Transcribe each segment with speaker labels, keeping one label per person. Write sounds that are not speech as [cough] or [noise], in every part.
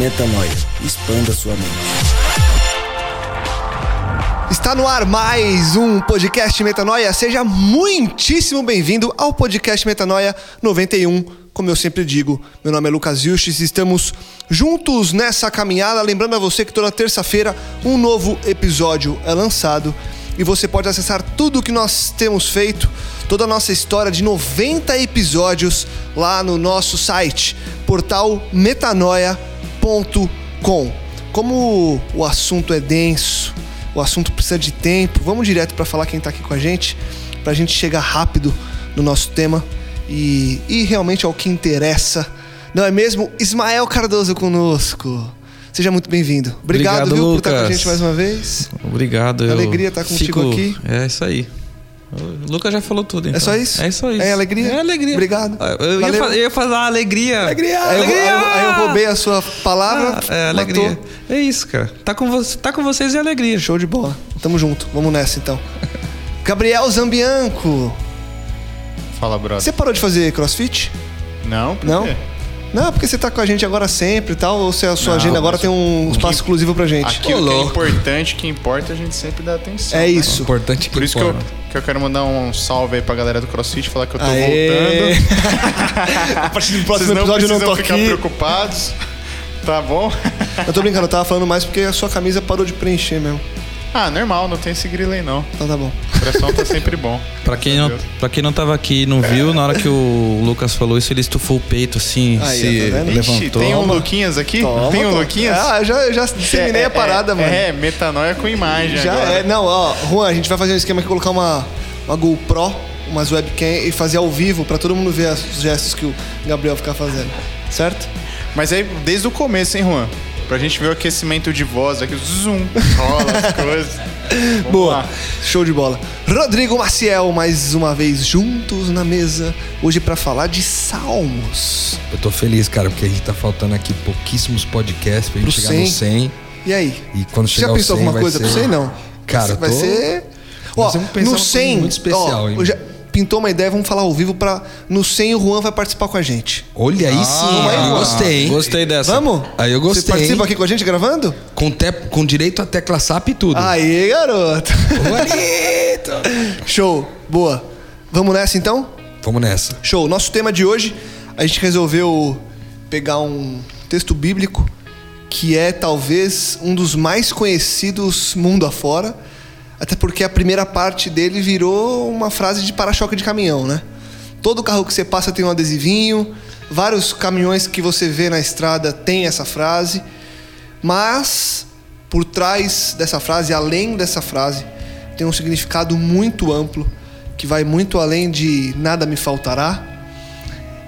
Speaker 1: Metanoia. Expanda sua mente.
Speaker 2: Está no ar mais um podcast Metanoia. Seja muitíssimo bem-vindo ao podcast Metanoia 91. Como eu sempre digo, meu nome é Lucas Vilches e estamos juntos nessa caminhada. Lembrando a você que toda terça-feira um novo episódio é lançado e você pode acessar tudo o que nós temos feito, toda a nossa história de 90 episódios lá no nosso site, portal metanoia.com. Como o assunto é denso, o assunto precisa de tempo, vamos direto para falar quem está aqui com a gente, para a gente chegar rápido no nosso tema e, e realmente ao que interessa. Não é mesmo? Ismael Cardoso conosco. Seja muito bem-vindo. Obrigado,
Speaker 3: Obrigado,
Speaker 2: viu, por estar com a gente mais uma vez.
Speaker 3: Obrigado.
Speaker 2: Alegria estar contigo
Speaker 3: fico-
Speaker 2: aqui.
Speaker 3: É isso aí. O Lucas já falou tudo, então.
Speaker 2: É só isso?
Speaker 3: É só isso.
Speaker 2: É alegria?
Speaker 3: É alegria.
Speaker 2: Obrigado.
Speaker 3: Eu ia, fa- eu ia falar alegria. Alegria.
Speaker 2: Aí eu, aí eu- aí eu roubei a sua palavra.
Speaker 3: Ah, é, alegria.
Speaker 2: matou.
Speaker 3: É isso, cara. Tá com, vo tá com vocês e alegria.
Speaker 2: Show de bola. Tamo junto. Vamos nessa então. [laughs] Gabriel Zambianco.
Speaker 4: Fala, brother.
Speaker 2: Você parou de fazer crossfit?
Speaker 4: Não? Por
Speaker 2: Não?
Speaker 4: quê?
Speaker 2: Não, porque você tá com a gente agora sempre e tal, ou se a sua
Speaker 4: Não,
Speaker 2: agenda agora tem um espaço
Speaker 4: que-
Speaker 2: exclusivo pra gente?
Speaker 4: Aquilo que é importante, que importa, a gente sempre dá atenção.
Speaker 2: É
Speaker 4: né?
Speaker 2: isso.
Speaker 3: Importante
Speaker 4: Por isso que eu, que eu quero mandar um salve aí pra galera do CrossFit, falar que eu tô
Speaker 2: Aê.
Speaker 4: voltando. [laughs]
Speaker 2: a partir do
Speaker 4: Vocês
Speaker 2: próximo
Speaker 4: não
Speaker 2: episódio eu não tô
Speaker 4: ficar
Speaker 2: aqui.
Speaker 4: preocupados. [laughs] Tá bom? [laughs]
Speaker 2: Eu tô brincando, eu tava falando mais porque a sua camisa parou de preencher mesmo.
Speaker 4: Ah, normal, não tem esse grilo aí não.
Speaker 2: Então tá bom.
Speaker 4: Pressão tá sempre bom.
Speaker 3: Pra quem, não, pra quem não tava aqui e não viu, na hora que o Lucas falou isso, ele estufou o peito assim,
Speaker 2: Aí,
Speaker 3: se
Speaker 2: tá vendo?
Speaker 3: levantou.
Speaker 4: Ixi, tem um
Speaker 2: Toma.
Speaker 4: Luquinhas aqui?
Speaker 2: Toma,
Speaker 4: tem um
Speaker 2: toma.
Speaker 4: Luquinhas?
Speaker 2: Ah, eu já, eu já disseminei
Speaker 4: É,
Speaker 2: a parada,
Speaker 4: é,
Speaker 2: mano.
Speaker 4: É, metanoia com imagem
Speaker 2: Já
Speaker 4: agora.
Speaker 2: é. Não, ó, Juan, a gente vai fazer um esquema aqui, colocar uma, uma GoPro, umas webcam e fazer ao vivo pra todo mundo ver as- os gestos que o Gabriel ficar fazendo. Certo?
Speaker 4: Mas aí, desde o começo, hein, Juan? Pra gente ver o aquecimento de voz aqui, zoom, rola as [laughs] coisas. Vamos
Speaker 2: Boa.
Speaker 4: lá.
Speaker 2: Show de bola. Rodrigo Maciel, mais uma vez juntos na mesa, hoje pra falar de salmos.
Speaker 5: Eu tô feliz, cara, porque a gente tá faltando aqui pouquíssimos podcasts pra gente
Speaker 2: Pro
Speaker 5: chegar
Speaker 2: 100.
Speaker 5: no 100.
Speaker 2: E aí?
Speaker 5: E quando
Speaker 2: Você
Speaker 5: chegar
Speaker 2: já pensou
Speaker 5: 100
Speaker 2: alguma
Speaker 5: vai
Speaker 2: coisa
Speaker 5: ser...
Speaker 2: pra você? Não.
Speaker 5: Cara,
Speaker 2: vai
Speaker 5: tô-
Speaker 2: ser. Ó, no
Speaker 5: uma
Speaker 2: 100.
Speaker 5: coisa muito especial,
Speaker 2: ó,
Speaker 5: hein?
Speaker 2: já pintou uma ideia, vamos falar ao vivo pra. No 100 o Juan vai participar com a gente.
Speaker 5: Olha aí sim,
Speaker 2: vai,
Speaker 5: aí eu gostei, hein?
Speaker 3: Gostei dessa.
Speaker 2: Vamos?
Speaker 5: Aí eu gostei,
Speaker 2: Você participa aqui com a gente gravando?
Speaker 5: Com, te... com direito a tecla SAP e tudo.
Speaker 2: Aí, garoto.
Speaker 5: Bonito! [laughs]
Speaker 2: Show. Boa. Vamos nessa então?
Speaker 5: Vamos nessa.
Speaker 2: Show. Nosso tema de hoje, a gente resolveu pegar um texto bíblico que é talvez um dos mais conhecidos mundo afora, até porque a primeira parte dele virou uma frase de para-choque de caminhão, né? Todo carro que você passa tem um adesivinho, vários caminhões que você vê na estrada tem essa frase, mas por trás dessa frase, além dessa frase, tem um significado muito amplo que vai muito além de nada me faltará.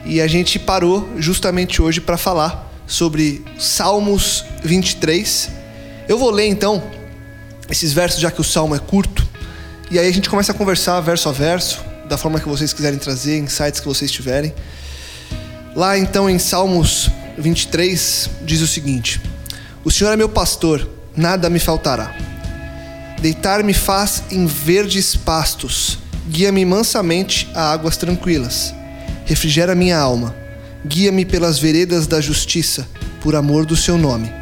Speaker 2: E a gente parou justamente hoje para falar sobre Salmos 23. Eu vou ler então esses versos, já que o salmo é curto, e aí a gente começa a conversar verso a verso, da forma que vocês quiserem trazer, insights que vocês tiverem. Lá então em Salmos 23 diz o seguinte: O Senhor é meu pastor, nada me faltará. Deitar-me faz em verdes pastos, guia-me mansamente a águas tranquilas. Refrigera minha alma, guia-me pelas veredas da justiça, por amor do seu nome.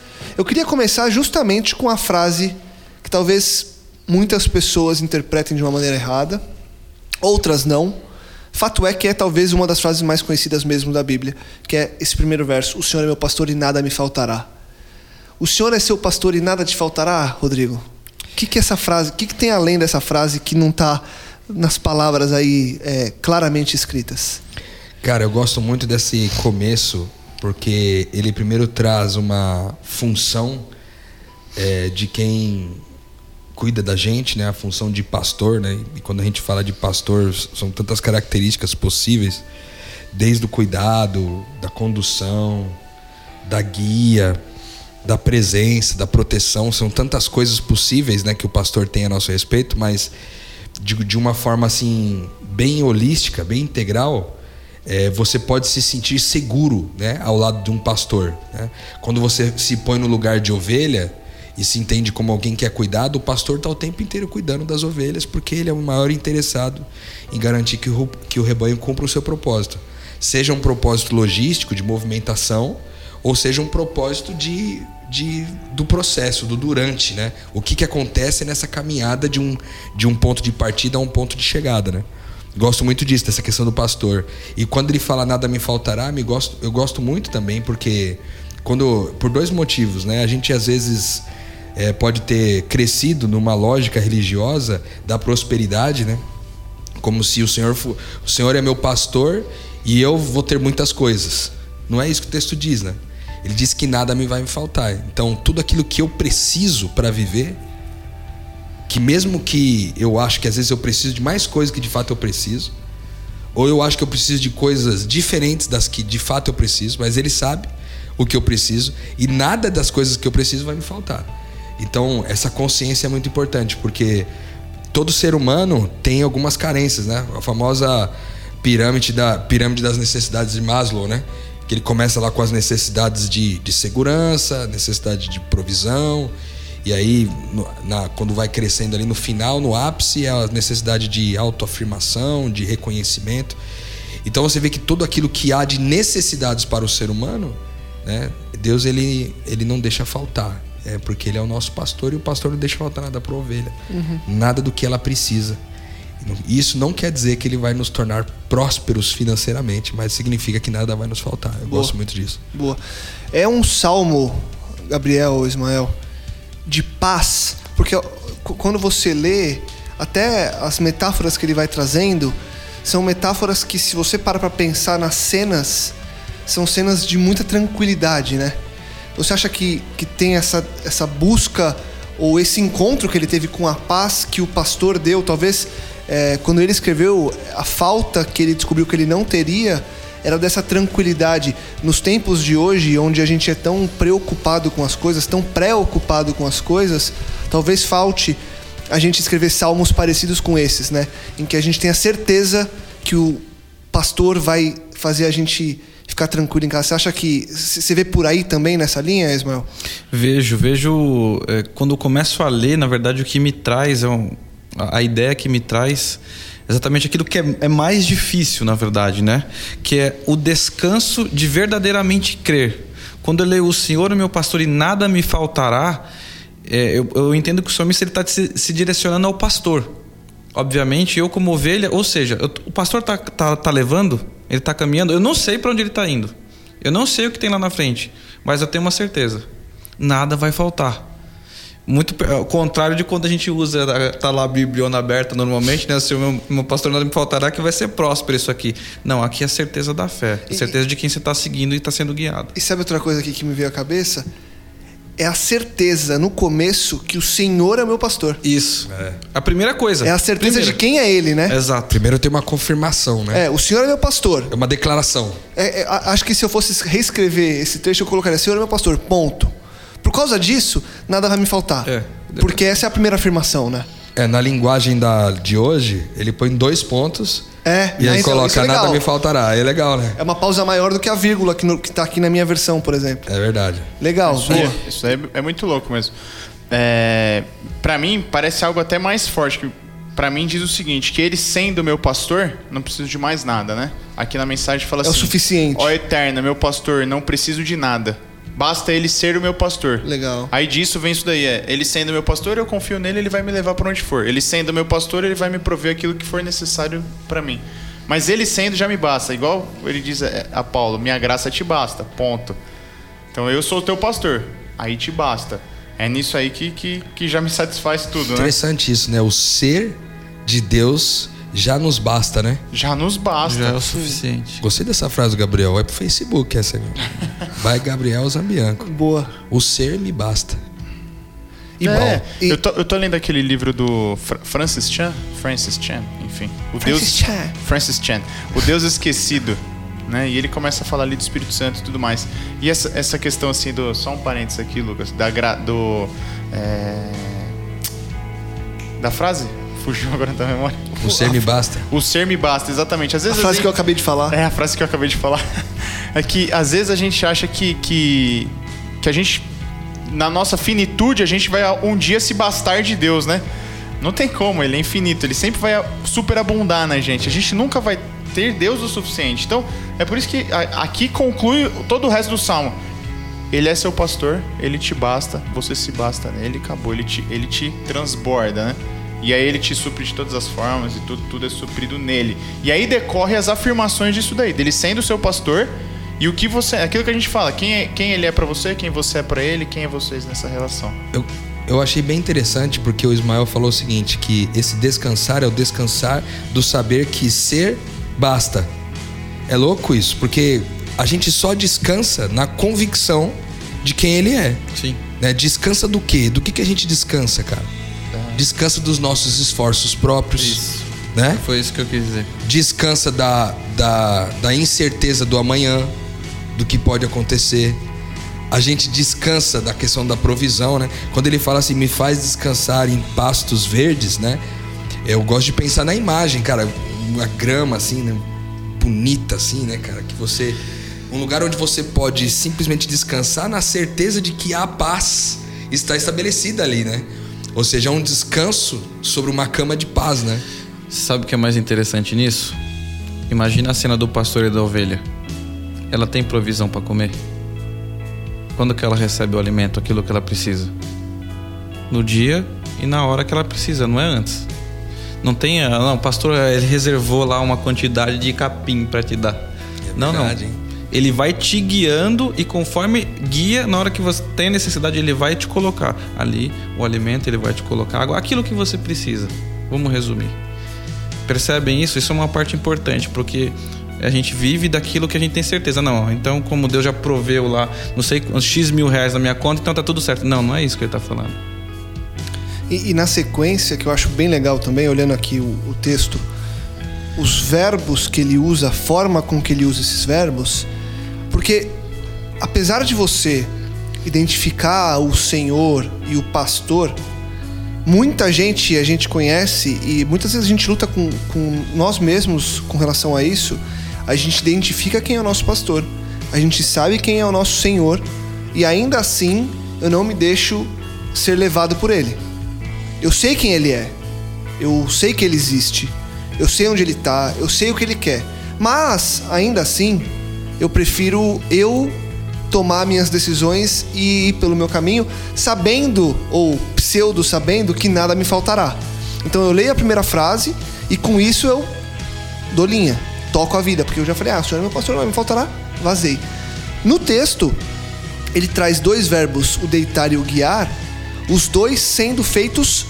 Speaker 2: Eu queria começar justamente com a frase que talvez muitas pessoas interpretem de uma maneira errada, outras não. Fato é que é talvez uma das frases mais conhecidas mesmo da Bíblia, que é esse primeiro verso: O Senhor é meu pastor e nada me faltará. O Senhor é seu pastor e nada te faltará, Rodrigo? O que, que essa frase? O que, que tem além dessa frase que não está nas palavras aí é, claramente escritas?
Speaker 5: Cara, eu gosto muito desse começo porque ele primeiro traz uma função é, de quem cuida da gente, né? A função de pastor, né? E quando a gente fala de pastor, são tantas características possíveis, desde o cuidado, da condução, da guia, da presença, da proteção, são tantas coisas possíveis, né, que o pastor tem a nosso respeito, mas de, de uma forma assim bem holística, bem integral, é, você pode se sentir seguro, né, ao lado de um pastor. Né? Quando você se põe no lugar de ovelha e se entende como alguém que é cuidado, o pastor está o tempo inteiro cuidando das ovelhas, porque ele é o maior interessado em garantir que o, que o rebanho cumpra o seu propósito. Seja um propósito logístico, de movimentação, ou seja um propósito de, de, do processo, do durante, né? O que, que acontece nessa caminhada de um, de um ponto de partida a um ponto de chegada, né? Gosto muito disso, dessa questão do pastor. E quando ele fala nada me faltará, me gosto, eu gosto muito também, porque quando por dois motivos, né? A gente às vezes é, pode ter crescido numa lógica religiosa da prosperidade, né? Como se o Senhor, o Senhor é meu pastor e eu vou ter muitas coisas. Não é isso que o texto diz, né? Ele diz que nada me vai me faltar. Então, tudo aquilo que eu preciso para viver, que mesmo que eu acho que às vezes eu preciso de mais coisas que de fato eu preciso, ou eu acho que eu preciso de coisas diferentes das que de fato eu preciso, mas ele sabe o que eu preciso e nada das coisas que eu preciso vai me faltar. Então, essa consciência é muito importante, porque todo ser humano tem algumas carências, né? A famosa pirâmide, da, pirâmide das necessidades de Maslow, né? que ele começa lá com as necessidades de, de segurança, necessidade de provisão, e aí na, quando vai crescendo ali no final, no ápice, é a necessidade de autoafirmação, de reconhecimento. Então você vê que tudo aquilo que há de necessidades para o ser humano, né, Deus ele, ele não deixa faltar. É porque ele é o nosso pastor e o pastor não deixa faltar nada para a ovelha. Uhum. Nada do que ela precisa. Isso não quer dizer que ele vai nos tornar prósperos financeiramente, mas significa que nada vai nos faltar. Eu Boa. gosto muito disso.
Speaker 2: Boa. É um salmo, Gabriel ou Ismael, de paz, porque quando você lê, até as metáforas que ele vai trazendo são metáforas que, se você para para pensar nas cenas, são cenas de muita tranquilidade, né? Você acha que, que tem essa, essa busca ou esse encontro que ele teve com a paz que o pastor deu, talvez é, quando ele escreveu, a falta que ele descobriu que ele não teria era dessa tranquilidade. Nos tempos de hoje, onde a gente é tão preocupado com as coisas, tão preocupado com as coisas, talvez falte a gente escrever salmos parecidos com esses, né? Em que a gente tenha certeza que o pastor vai fazer a gente ficar tranquilo em casa. Você acha que você vê por aí também nessa linha, Ismael?
Speaker 3: Vejo, vejo. É, quando eu começo a ler, na verdade, o que me traz é um a ideia que me traz exatamente aquilo que é, é, mais difícil, na verdade, né? Que é o descanso de verdadeiramente crer. Quando eu leio o Senhor, o meu pastor, e nada me faltará, é, eu, eu, entendo que o salmista está se, se, direcionando ao pastor. Obviamente, eu como ovelha, ou seja, eu, o pastor está tá, tá levando, ele está caminhando, eu não sei para onde ele está indo. Eu não sei o que tem lá na frente, mas eu tenho uma certeza: nada vai faltar muito ao contrário de quando a gente usa tá lá a bibliona aberta normalmente, né? Se o meu, meu pastor nada me faltará que vai ser próspero isso aqui. Não, aqui é a certeza da fé, a certeza de quem você está seguindo e está sendo guiado.
Speaker 2: E sabe outra coisa aqui que me veio à cabeça? É a certeza no começo que o Senhor é meu pastor.
Speaker 3: Isso. É. A primeira coisa.
Speaker 2: É a certeza primeira. de quem é Ele, né?
Speaker 3: Exato.
Speaker 5: Primeiro tem uma confirmação, né?
Speaker 2: É, o Senhor é meu pastor.
Speaker 5: É uma declaração.
Speaker 2: É, é, acho que se eu fosse reescrever esse trecho, eu colocaria: Senhor é meu pastor, ponto. Por causa disso, nada vai me faltar. É. Porque essa é a primeira afirmação, né?
Speaker 5: É, na linguagem da, de hoje, ele põe dois pontos.
Speaker 2: É,
Speaker 5: e aí então, coloca é nada me faltará. É legal, né?
Speaker 2: É uma pausa maior do que a vírgula que, no, que tá aqui na minha versão, por exemplo.
Speaker 5: É verdade.
Speaker 2: Legal.
Speaker 4: Isso, é, isso é, é muito louco mesmo. é, para mim parece algo até mais forte que para mim diz o seguinte, que ele sendo meu pastor, não preciso de mais nada, né? Aqui na mensagem fala
Speaker 2: É o
Speaker 4: assim:
Speaker 2: suficiente.
Speaker 4: Ó eterna, meu pastor, não preciso de nada. Basta ele ser o meu pastor.
Speaker 2: Legal.
Speaker 4: Aí disso vem isso daí, é, ele sendo meu pastor, eu confio nele, ele vai me levar para onde for. Ele sendo meu pastor, ele vai me prover aquilo que for necessário para mim. Mas ele sendo já me basta, igual ele diz é, a Paulo, minha graça te basta, ponto. Então eu sou o teu pastor, aí te basta. É nisso aí que, que, que já me satisfaz tudo, né?
Speaker 5: Interessante isso, né? O ser de Deus já nos basta, né?
Speaker 4: Já nos basta.
Speaker 3: Já é o suficiente.
Speaker 5: Gostei dessa frase Gabriel. É pro Facebook essa. Vai Gabriel Zambianco.
Speaker 2: Boa.
Speaker 5: O ser me basta.
Speaker 2: E
Speaker 4: É,
Speaker 2: bom, e-
Speaker 4: eu, tô, eu tô lendo aquele livro do Fra- Francis Chan, Francis Chan, enfim. O
Speaker 2: Francis
Speaker 4: Deus,
Speaker 2: Chan.
Speaker 4: Francis Chan, o Deus esquecido, né? E ele começa a falar ali do Espírito Santo e tudo mais. E essa, essa questão assim do, só um parênteses aqui, Lucas, da gra, do é, da frase, fugiu agora da memória.
Speaker 5: O ser me basta.
Speaker 4: O ser me basta, exatamente. Às
Speaker 2: a
Speaker 4: vezes
Speaker 2: frase
Speaker 4: gente-
Speaker 2: que eu acabei de falar.
Speaker 4: é a frase que eu acabei de falar. [laughs] É que às vezes a gente acha que, que, que a gente, na nossa finitude, a gente vai um dia se bastar de Deus, né? Não tem como, ele é infinito, ele sempre vai superabundar na gente. A gente nunca vai ter Deus o suficiente. Então, é por isso que a- aqui conclui todo o resto do salmo. Ele é seu pastor, ele te basta, você se basta nele, acabou, ele te, ele te transborda, né? E aí ele te supre de todas as formas e tudo, tudo é suprido nele. E aí decorre as afirmações disso daí, dele sendo seu pastor e o que você, aquilo que a gente fala, quem, é, quem ele é pra você, quem você é pra ele, quem é vocês nessa relação.
Speaker 5: Eu, eu achei bem interessante porque o Ismael falou o seguinte: que esse descansar é o descansar do saber que ser basta. É louco isso, porque a gente só descansa na convicção de quem ele é.
Speaker 3: Sim.
Speaker 5: né? Descansa do quê? Do que, que a gente descansa, cara? Descansa dos nossos esforços próprios.
Speaker 3: Isso.
Speaker 5: Né?
Speaker 3: Foi isso que eu quis dizer.
Speaker 5: Descansa da, da, da incerteza do amanhã, do que pode acontecer. A gente descansa da questão da provisão, né? Quando ele fala assim, me faz descansar em pastos verdes, né? Eu gosto de pensar na imagem, cara, uma grama assim, né? bonita assim, né, cara, que você um lugar onde você pode simplesmente descansar na certeza de que a paz está estabelecida ali, né? Ou seja, é um descanso sobre uma cama de paz, né?
Speaker 3: Sabe o que é mais interessante nisso? Imagina a cena do pastor e da ovelha. Ela tem provisão para comer? Quando que ela recebe o alimento, aquilo que ela precisa? No dia e na hora que ela precisa, não é antes. Não tem, ah, não, o pastor ele reservou lá uma quantidade de capim para te dar. não,
Speaker 5: verdade,
Speaker 3: não.
Speaker 5: hein?
Speaker 3: Ele vai te guiando e conforme guia, na hora que você tem necessidade, ele vai te colocar ali o alimento, ele vai te colocar água, aquilo que você precisa. Vamos resumir. Percebem isso? Isso é uma parte importante, porque a gente vive daquilo que a gente tem certeza. Não, então como Deus já proveu lá, não sei quantos X mil reais na minha conta, então tá tudo certo. Não, não é isso que ele tá falando.
Speaker 2: E, e na sequência, que eu acho bem legal também, olhando aqui o, o texto, os verbos que ele usa, a forma com que ele usa esses verbos, porque apesar de você identificar o Senhor e o pastor, muita gente a gente conhece e muitas vezes a gente luta com, com nós mesmos com relação a isso. A gente identifica quem é o nosso pastor, a gente sabe quem é o nosso Senhor e ainda assim eu não me deixo ser levado por ele. Eu sei quem ele é. Eu sei que ele existe. Eu sei onde ele tá. Eu sei o que ele quer. Mas, ainda assim, eu prefiro eu tomar minhas decisões e ir pelo meu caminho, sabendo, ou pseudo sabendo, que nada me faltará. Então eu leio a primeira frase e com isso eu dou linha, toco a vida, porque eu já falei, ah, o senhor é meu pastor, não me faltará, vazei. No texto, ele traz dois verbos, o deitar e o guiar, os dois sendo feitos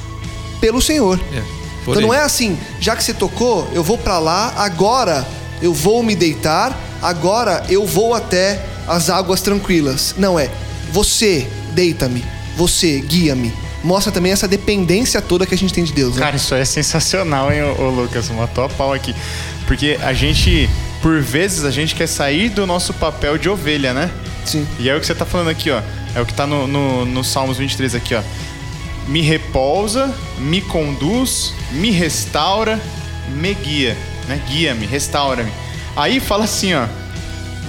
Speaker 2: pelo Senhor.
Speaker 3: É,
Speaker 2: então não é assim, já que você tocou, eu vou pra lá, agora eu vou me deitar, agora eu vou até as águas tranquilas. Não é, você deita-me, você guia-me. Mostra também essa dependência toda que a gente tem de Deus. Né?
Speaker 4: Cara, isso é sensacional, hein, ô, ô Lucas? Matou a pau aqui. Porque a gente, por vezes, a gente quer sair do nosso papel de ovelha, né?
Speaker 2: Sim.
Speaker 4: E é o que você tá falando aqui, ó. É o que tá no, no, no Salmos 23 aqui, ó. Me repousa, me conduz, me restaura, me guia. Né? Guia-me, restaura-me. Aí fala assim, ó.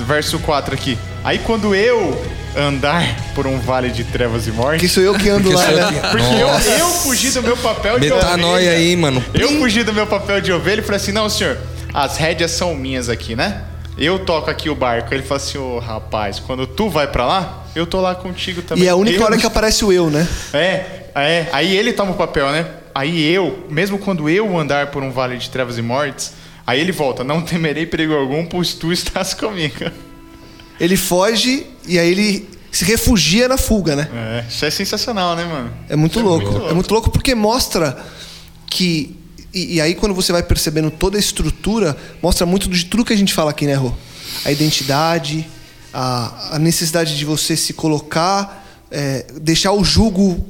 Speaker 4: Verso 4 aqui. Aí quando eu andar por um vale de trevas e morte.
Speaker 2: Que sou eu que ando lá, né?
Speaker 5: que-
Speaker 4: Porque eu, eu fugi do meu papel de
Speaker 5: Metanoia
Speaker 4: ovelha.
Speaker 5: aí, mano.
Speaker 4: Eu fugi do meu papel de ovelha e falei assim: não, senhor, as rédeas são minhas aqui, né? Eu toco aqui o barco. Ele falou assim: ô rapaz, quando tu vai pra lá, eu tô lá contigo também.
Speaker 2: E é a única
Speaker 4: Eu-
Speaker 2: hora que aparece o eu, né?
Speaker 4: É, é. Aí ele toma o papel, né? Aí eu, mesmo quando eu andar por um vale de trevas e mortes, aí ele volta: não temerei perigo algum, pois tu estás [laughs] comigo.
Speaker 2: Ele foge e aí ele se refugia na fuga, né?
Speaker 4: É, isso é sensacional, né, mano?
Speaker 2: É muito louco.
Speaker 4: muito louco.
Speaker 2: É muito louco porque mostra que. E, e aí, quando você vai percebendo toda a estrutura, mostra muito de tudo que a gente fala aqui, né, Rô? A identidade, a, a necessidade de você se colocar, é, deixar o jugo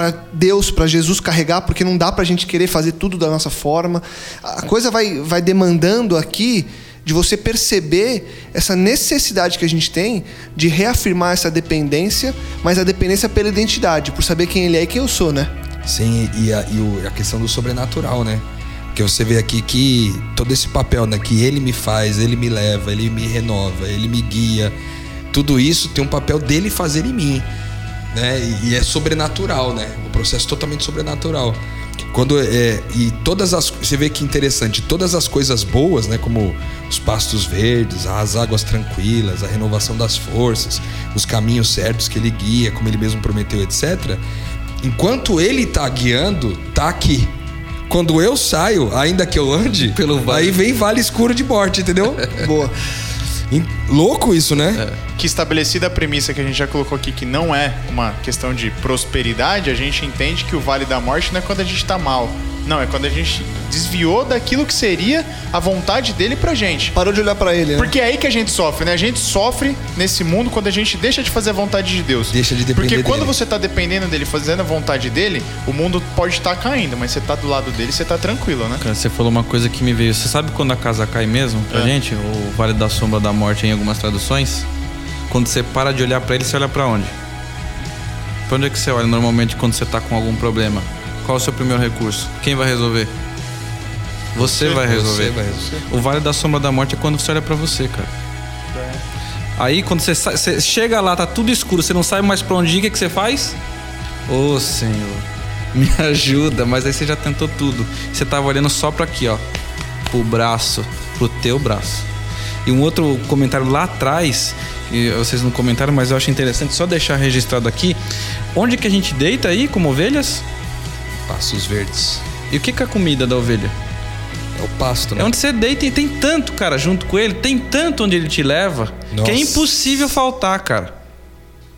Speaker 2: para Deus, para Jesus carregar, porque não dá pra gente querer fazer tudo da nossa forma. A coisa vai, vai demandando aqui de você perceber essa necessidade que a gente tem de reafirmar essa dependência, mas a dependência pela identidade, por saber quem ele é e quem eu sou, né?
Speaker 5: Sim, e a, e a questão do sobrenatural, né? Porque você vê aqui que todo esse papel, né? Que ele me faz, ele me leva, ele me renova, ele me guia. Tudo isso tem um papel dele fazer em mim, né? E, e é sobrenatural, né? O processo totalmente sobrenatural. Quando é e todas as você vê que interessante, todas as coisas boas, né, como os pastos verdes, as águas tranquilas, a renovação das forças, os caminhos certos que ele guia, como ele mesmo prometeu, etc. Enquanto ele tá guiando, tá aqui. Quando eu saio, ainda que eu ande,
Speaker 3: Pelo vale.
Speaker 5: aí vem vale escuro de morte, entendeu? [laughs]
Speaker 2: Boa.
Speaker 5: Louco isso, né?
Speaker 4: que estabelecida a premissa que a gente já colocou aqui, que não é uma questão de prosperidade, a gente entende que o Vale da Morte não é quando a gente tá mal. Não, é quando a gente desviou daquilo que seria a vontade dele pra gente.
Speaker 2: Parou de olhar pra ele, né?
Speaker 4: Porque é aí que a gente sofre, né? A gente sofre nesse mundo quando a gente deixa de fazer a vontade de Deus.
Speaker 5: Deixa de depender
Speaker 4: Porque quando
Speaker 5: dele.
Speaker 4: você tá dependendo dele, fazendo a vontade dele, o mundo pode estar caindo, mas você tá do lado dele, você tá tranquilo, né?
Speaker 3: Cara, você falou uma coisa que me veio. Você sabe quando a casa cai mesmo pra
Speaker 4: É.
Speaker 3: gente? O Vale da Sombra da Morte em algumas traduções? Quando você para de olhar pra ele, você olha pra onde? Pra onde é que você olha normalmente quando você tá com algum problema? Qual é o seu primeiro recurso? Quem vai resolver? Você, vai resolver.
Speaker 5: Você vai resolver.
Speaker 3: O Vale da Sombra da Morte é quando você olha pra você, cara. Aí quando você, sai- você chega lá, tá tudo escuro, você não sabe mais pra onde ir, o que, que você faz? Ô Senhor, me [laughs] ajuda, mas aí você já tentou tudo. Você tava olhando só pra aqui, ó. Pro braço, pro teu braço. E um outro comentário lá atrás, e vocês não comentaram, mas eu acho interessante só deixar registrado aqui. Onde que a gente deita aí como ovelhas?
Speaker 5: Passos verdes.
Speaker 3: E o que, que é a comida da ovelha?
Speaker 5: É o pasto, né?
Speaker 3: É onde você deita e tem tanto, cara, junto com ele, tem tanto onde ele te leva,
Speaker 5: Nossa.
Speaker 3: que é impossível faltar, cara.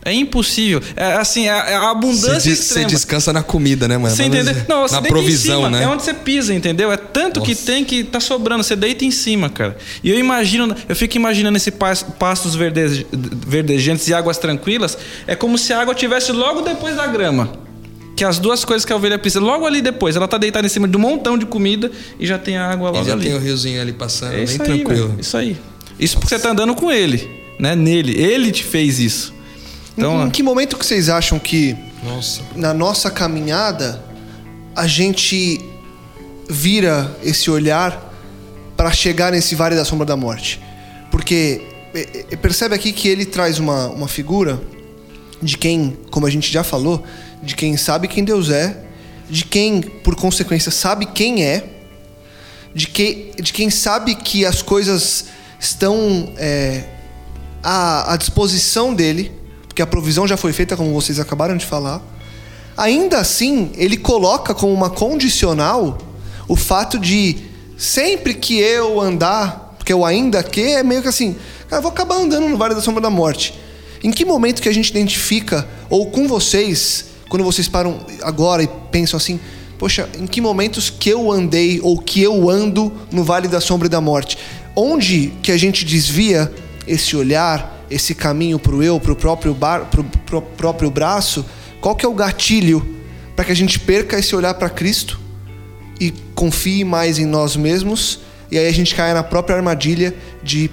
Speaker 3: É impossível. É assim, é é a abundância
Speaker 5: Você, des- você
Speaker 3: extrema.
Speaker 5: descansa na comida, né, mano?
Speaker 3: Você entendeu? Não, você
Speaker 5: na provisão,
Speaker 3: em cima,
Speaker 5: né?
Speaker 3: É onde você pisa, entendeu? É tanto que
Speaker 5: Nossa.
Speaker 3: tem que tá sobrando. Você deita em cima, cara. E eu imagino, eu fico imaginando esse pas- pastos verdejantes e águas tranquilas. É como se a água tivesse logo depois da grama. Que as duas coisas que a ovelha precisa, logo ali depois. Ela tá deitada em cima de um montão de comida e já tem a água
Speaker 5: E
Speaker 3: logo
Speaker 5: já
Speaker 3: ali.
Speaker 5: tem o riozinho ali passando,
Speaker 3: É
Speaker 5: bem
Speaker 3: isso aí,
Speaker 5: tranquilo.
Speaker 3: velho, isso aí. Isso porque você tá andando com ele, né? Nele. Ele te fez isso. Então,
Speaker 2: em que momento que vocês acham que
Speaker 5: Nossa.
Speaker 2: na nossa caminhada a gente vira esse olhar para chegar nesse vale da sombra da morte? Porque é, é, percebe aqui que ele traz uma, uma figura de quem, como a gente já falou, de quem sabe quem Deus é, de quem, por consequência, sabe quem é, de, que, de quem sabe que as coisas estão é, à, à disposição dele, porque a provisão já foi feita, como vocês acabaram de falar. Ainda assim, ele coloca como uma condicional o fato de sempre que eu andar, porque o ainda que é meio que assim, cara, vou acabar andando no Vale da Sombra da Morte. Em que momento que a gente identifica, ou com vocês, quando vocês param agora e pensam assim, poxa, em que momentos que eu andei ou que eu ando no Vale da Sombra e da Morte? Onde que a gente desvia esse olhar, esse caminho para o eu, para o próprio, bar, pro, pro próprio braço? Qual que é o gatilho para que a gente perca esse olhar para Cristo e confie mais em nós mesmos? E aí a gente caia na própria armadilha de,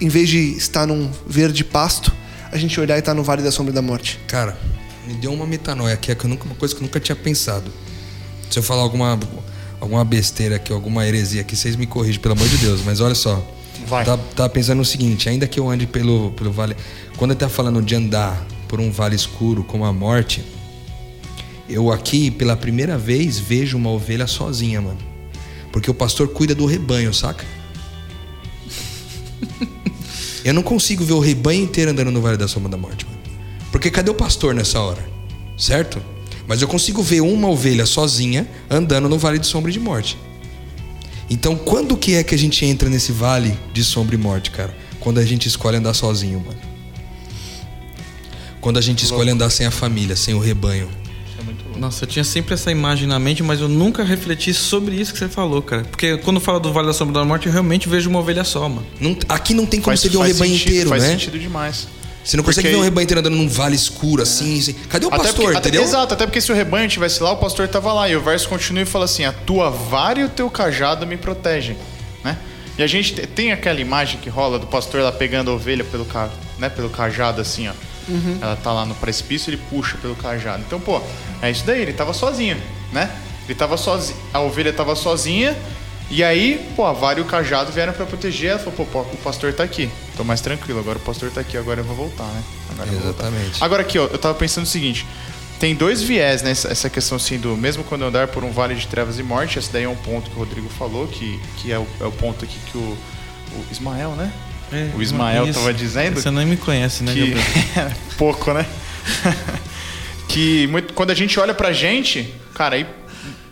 Speaker 2: em vez de estar num verde pasto, a gente olhar e estar no vale da sombra da morte.
Speaker 5: Cara, me deu uma metanoia aqui, é que eu nunca, uma coisa que eu nunca tinha pensado. Se eu falar alguma, alguma besteira aqui, alguma heresia aqui, vocês me corrigem, pelo amor de Deus. Mas olha só.
Speaker 4: Vai.
Speaker 5: Tava, tava pensando no seguinte, ainda que eu ande pelo, pelo vale. Quando ele tá falando de andar por um vale escuro como a morte, eu aqui, pela primeira vez, vejo uma ovelha sozinha, mano. Porque o pastor cuida do rebanho, saca? [laughs] Eu não consigo ver o rebanho inteiro andando no Vale da Sombra da Morte, mano. Porque cadê o pastor nessa hora? Certo? Mas eu consigo ver uma ovelha sozinha andando no Vale de Sombra e de Morte. Então, quando que é que a gente entra nesse Vale de Sombra e Morte, cara? Quando a gente escolhe andar sozinho, mano. Quando a gente escolhe andar sem a família, sem o rebanho.
Speaker 3: Nossa, eu tinha sempre essa imagem na mente, mas eu nunca refleti sobre isso que você falou, cara. Porque quando fala do Vale da Sombra da Morte, eu realmente vejo uma ovelha só, mano.
Speaker 5: Não- aqui não tem como
Speaker 4: Faz,
Speaker 5: você ver um
Speaker 4: faz
Speaker 5: rebanho
Speaker 4: sentido,
Speaker 5: inteiro,
Speaker 4: faz
Speaker 5: né?
Speaker 4: sentido demais.
Speaker 5: Você não consegue
Speaker 4: Porque-
Speaker 5: ver um rebanho inteiro andando num vale escuro assim. assim. Cadê o
Speaker 4: Até
Speaker 5: pastor,
Speaker 4: porque- até-
Speaker 5: entendeu?
Speaker 4: exato, até porque se o rebanho estivesse lá, o pastor estava lá. E o verso continua e fala assim: A tua vara e o teu cajado me protegem. Né? E a gente te- tem aquela imagem que rola do pastor lá pegando a ovelha pelo, ca, né, pelo cajado, assim, ó. Ela tá lá no precipício, ele puxa pelo cajado. Então, pô, é isso daí, ele tava sozinho, né? Ele tava sozinho, a ovelha tava sozinha, e aí, pô, a vara e o cajado vieram pra proteger. Ela falou, pô, pô, o pastor tá aqui. Tô mais tranquilo, agora o pastor tá aqui, agora eu vou voltar, né? Agora eu vou voltar.
Speaker 5: Exatamente.
Speaker 4: Agora aqui, ó, eu tava pensando o seguinte: tem dois viés nessa essa questão assim do mesmo quando eu andar por um vale de trevas e morte, esse daí é um ponto que o Rodrigo falou, que, que é, o, é o ponto aqui que o, o Ismael, né? o Ismael
Speaker 3: Isso.
Speaker 4: tava dizendo
Speaker 3: Você nem me conhece, né,
Speaker 4: que [laughs] pouco, né? [laughs] que muito- quando a gente olha pra gente, cara, aí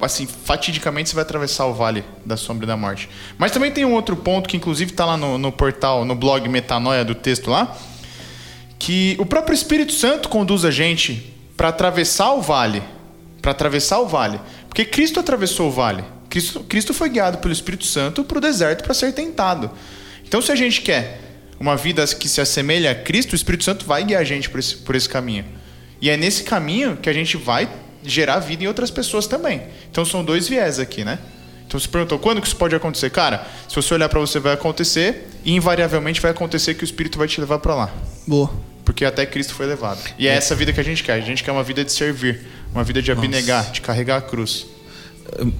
Speaker 4: assim, fatidicamente você vai atravessar o vale da sombra da morte. Mas também tem um outro ponto que inclusive tá lá no, no portal, no blog Metanoia do texto lá, que o próprio Espírito Santo conduz a gente para atravessar o vale, para atravessar o vale, porque Cristo atravessou o vale. Cristo, Cristo foi guiado pelo Espírito Santo para o deserto para ser tentado. Então, se a gente quer uma vida que se assemelha a Cristo, o Espírito Santo vai guiar a gente por esse, por esse caminho. E é nesse caminho que a gente vai gerar vida em outras pessoas também. Então, são dois viés aqui, né? Então, você perguntou quando que isso pode acontecer? Cara, se você olhar para você, vai acontecer e invariavelmente vai acontecer que o Espírito vai te levar para lá.
Speaker 2: Boa.
Speaker 4: Porque até Cristo foi levado. E é essa vida que a gente quer. A gente quer uma vida de servir, uma vida de abnegar, de carregar a cruz.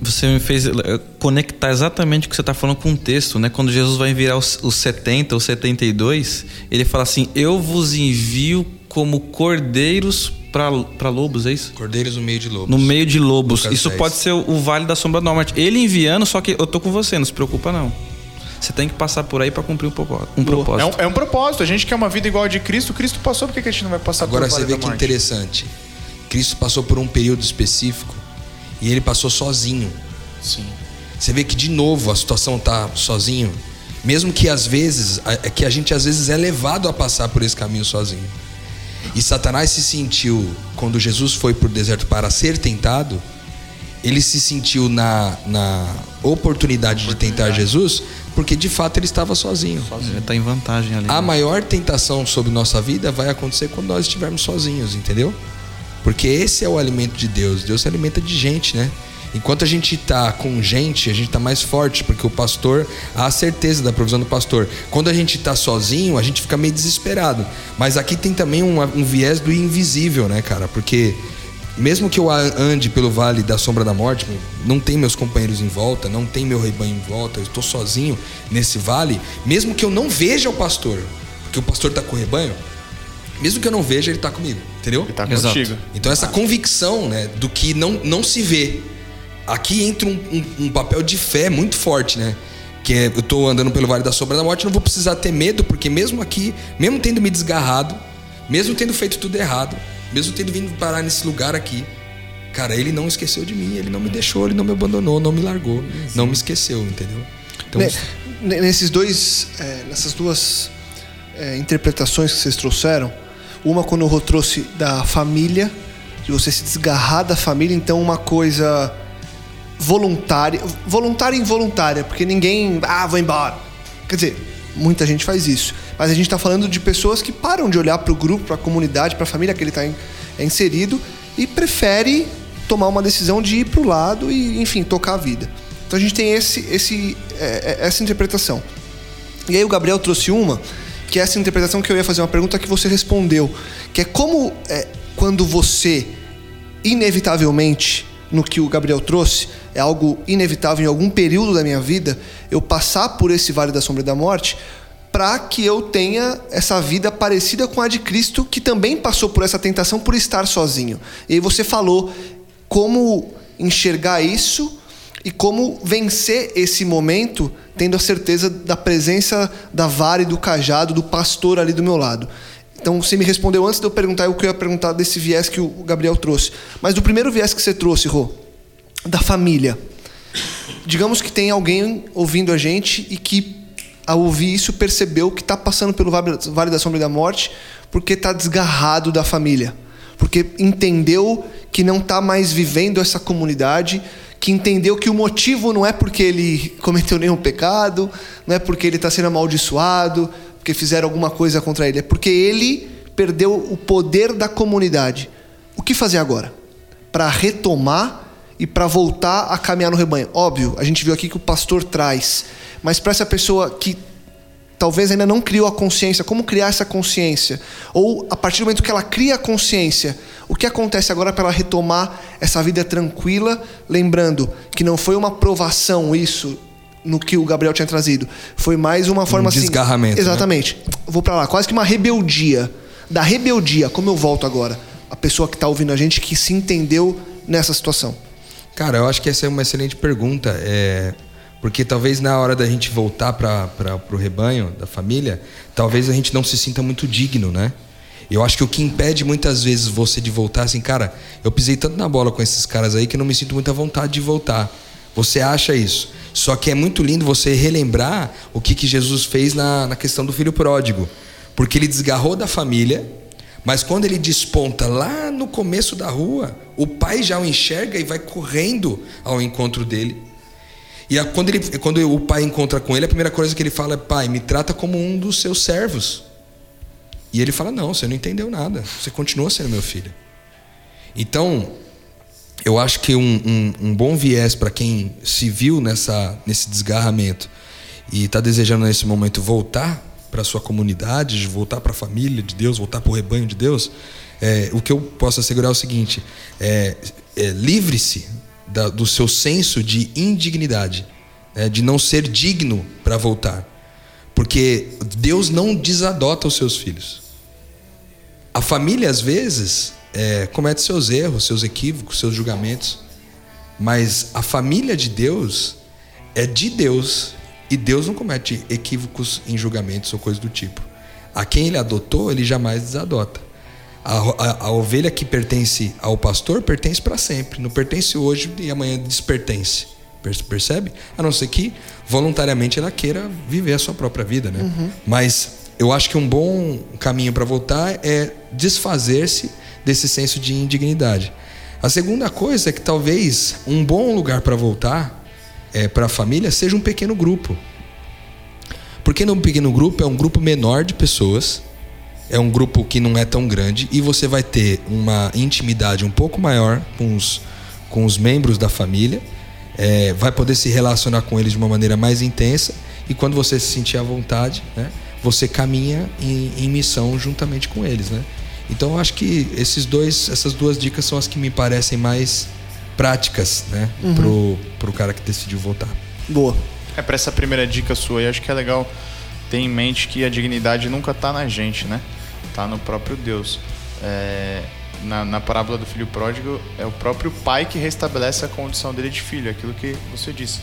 Speaker 3: Você me fez eh, conectar exatamente o que você está falando com o texto, né? Quando Jesus vai virar os, os 70 ou 72, ele fala assim: Eu vos envio como cordeiros para lobos, é isso?
Speaker 5: Cordeiros no meio de lobos.
Speaker 3: No meio de lobos.
Speaker 5: Lucas
Speaker 3: Isso
Speaker 5: 10.
Speaker 3: pode ser o, Vale da Sombra da Morte. Ele enviando, só que eu tô com você, não se preocupa não. Você tem que passar por aí para cumprir um, um
Speaker 4: É
Speaker 3: propósito.
Speaker 4: um, é um propósito. A gente quer uma vida igual a de Cristo. Cristo passou, por que a gente não vai passar
Speaker 5: Agora
Speaker 4: por
Speaker 5: você
Speaker 4: vale
Speaker 5: vê
Speaker 4: da
Speaker 5: que interessante. Cristo passou por um período específico e ele passou sozinho.
Speaker 4: Sim.
Speaker 5: Você vê que de novo a situação tá sozinho, mesmo que às vezes é que a gente às vezes é levado a passar por esse caminho sozinho. E Satanás se sentiu quando Jesus foi para o deserto para ser tentado, ele se sentiu na, na oportunidade de tentar Jesus, porque de fato ele estava sozinho.
Speaker 3: Ele tá em vantagem ali.
Speaker 5: A
Speaker 3: né?
Speaker 5: maior tentação sobre nossa vida vai acontecer quando nós estivermos sozinhos, entendeu? Porque esse é o alimento de Deus. Deus se alimenta de gente, né? Enquanto a gente tá com gente, a gente tá mais forte, porque o pastor, há a certeza da provisão do pastor. Quando a gente tá sozinho, a gente fica meio desesperado. Mas aqui tem também um, um viés do invisível, né, cara? Porque mesmo que eu ande pelo vale da sombra da morte, não tem meus companheiros em volta, não tem meu rebanho em volta, eu estou sozinho nesse vale, mesmo que eu não veja o pastor, porque o pastor está com o rebanho, mesmo que eu não veja, ele está comigo, entendeu?
Speaker 4: Ele tá
Speaker 3: Exato.
Speaker 4: contigo.
Speaker 5: Então essa convicção né, do que não, não se vê. Aqui entra um, um- um papel de fé muito forte, né? Que é, eu tô andando pelo Vale da Sombra da Morte, não vou precisar ter medo, porque mesmo aqui, mesmo tendo me desgarrado, mesmo tendo feito tudo errado, mesmo tendo vindo parar nesse lugar aqui, cara, ele não esqueceu de mim, ele não me deixou, ele não me abandonou, não me largou, não me esqueceu, entendeu? Então,
Speaker 2: ne- Nesses dois, é, nessas duas é, interpretações que vocês trouxeram, uma quando o Rô trouxe da família, de você se desgarrar da família, então uma coisa voluntária, voluntária e involuntária, porque ninguém, ah, vou embora. Quer dizer, muita gente faz isso, mas a gente está falando de pessoas que param de olhar para o grupo, para a comunidade, para a família que ele está inserido e prefere tomar uma decisão de ir para o lado e, enfim, tocar a vida. Então a gente tem esse, esse, é, é, essa interpretação. E aí o Gabriel trouxe uma, que é essa interpretação que eu ia fazer uma pergunta que você respondeu, que é como é, quando você inevitavelmente no que o Gabriel trouxe, é algo inevitável em algum período da minha vida eu passar por esse vale da sombra da morte, para que eu tenha essa vida parecida com a de Cristo, que também passou por essa tentação por estar sozinho. E aí você falou como enxergar isso e como vencer esse momento, tendo a certeza da presença da vara e do cajado do pastor ali do meu lado. Então você me respondeu antes de eu perguntar o que eu ia perguntar desse viés que o Gabriel trouxe. Mas do primeiro viés que você trouxe, Rô, da família. Digamos que tem alguém ouvindo a gente e que, ao ouvir isso, percebeu que está passando pelo Vale da Sombra da Morte porque está desgarrado da família. Porque entendeu que não está mais vivendo essa comunidade, que entendeu que o motivo não é porque ele [laughs] cometeu nenhum pecado, não é porque ele está sendo amaldiçoado, porque fizeram alguma coisa contra ele, é porque ele perdeu o poder da comunidade. O que fazer agora? Para retomar e para voltar a caminhar no rebanho. Óbvio, a gente viu aqui que o pastor traz, mas para essa pessoa que talvez ainda não criou a consciência, como criar essa consciência? Ou a partir do momento que ela cria a consciência, o que acontece agora para ela retomar essa vida tranquila, lembrando que não foi uma provação isso no que o Gabriel tinha trazido, foi mais uma forma
Speaker 5: um
Speaker 2: assim,
Speaker 5: desgarramento. Né?
Speaker 2: Exatamente. Né? Vou para lá, quase que uma rebeldia. Da rebeldia, como eu volto agora? A pessoa que está ouvindo a gente que se entendeu nessa situação.
Speaker 5: Cara, eu acho que essa é uma excelente pergunta. É, porque talvez na hora da gente voltar para o rebanho da família, talvez a gente não se sinta muito digno, né? Eu acho que o que impede muitas vezes você de voltar, assim, cara, eu pisei tanto na bola com esses caras aí que eu não me sinto muita vontade de voltar. Você acha isso. Só que é muito lindo você relembrar o que, que Jesus fez na, na questão do filho pródigo. Porque ele desgarrou da família, mas quando ele desponta lá no começo da rua, o pai já o enxerga e vai correndo ao encontro dele e a, quando, ele, quando o pai encontra com ele, a primeira coisa que ele fala é: Pai, me trata como um dos seus servos. E ele fala: Não, você não entendeu nada. Você continua sendo meu filho. Então, eu acho que um, um, um bom viés para quem se viu nessa, nesse desgarramento e está desejando nesse momento voltar para sua comunidade, voltar para a família de Deus, voltar para o rebanho de Deus, é, o que eu posso assegurar é o seguinte: é, é livre-se do seu senso de indignidade, né, de não ser digno para voltar. Porque Deus não desadota os seus filhos. A família, às vezes, é, comete seus erros, seus equívocos, seus julgamentos. Mas a família de Deus é de Deus e Deus não comete equívocos em julgamentos ou coisa do tipo. A quem ele adotou, ele jamais desadota. A, a, a ovelha que pertence ao pastor pertence para sempre. Não pertence hoje e amanhã despertence. Percebe? A não ser que voluntariamente ela queira viver a sua própria vida, né? Uhum. Mas eu acho que um bom caminho para voltar é desfazer-se desse senso de indignidade. A segunda coisa é que talvez um bom lugar para voltar é, para a família seja um pequeno grupo. Porque num pequeno grupo é um grupo menor de pessoas é um grupo que não é tão grande e você vai ter uma intimidade um pouco maior com os, com os membros da família, é, vai poder se relacionar com eles de uma maneira mais intensa e quando você se sentir à vontade, né, você caminha em, em missão juntamente com eles, né? Então eu acho que esses dois, essas duas dicas são as que me parecem mais práticas, né, uhum. pro, pro cara que decidiu voltar.
Speaker 2: Boa.
Speaker 4: É para essa primeira dica sua, eu acho que é legal ter em mente que a dignidade nunca está na gente, né? está no próprio Deus. É, na, na, parábola do filho pródigo, é o próprio pai que restabelece a condição dele de filho, aquilo que você disse.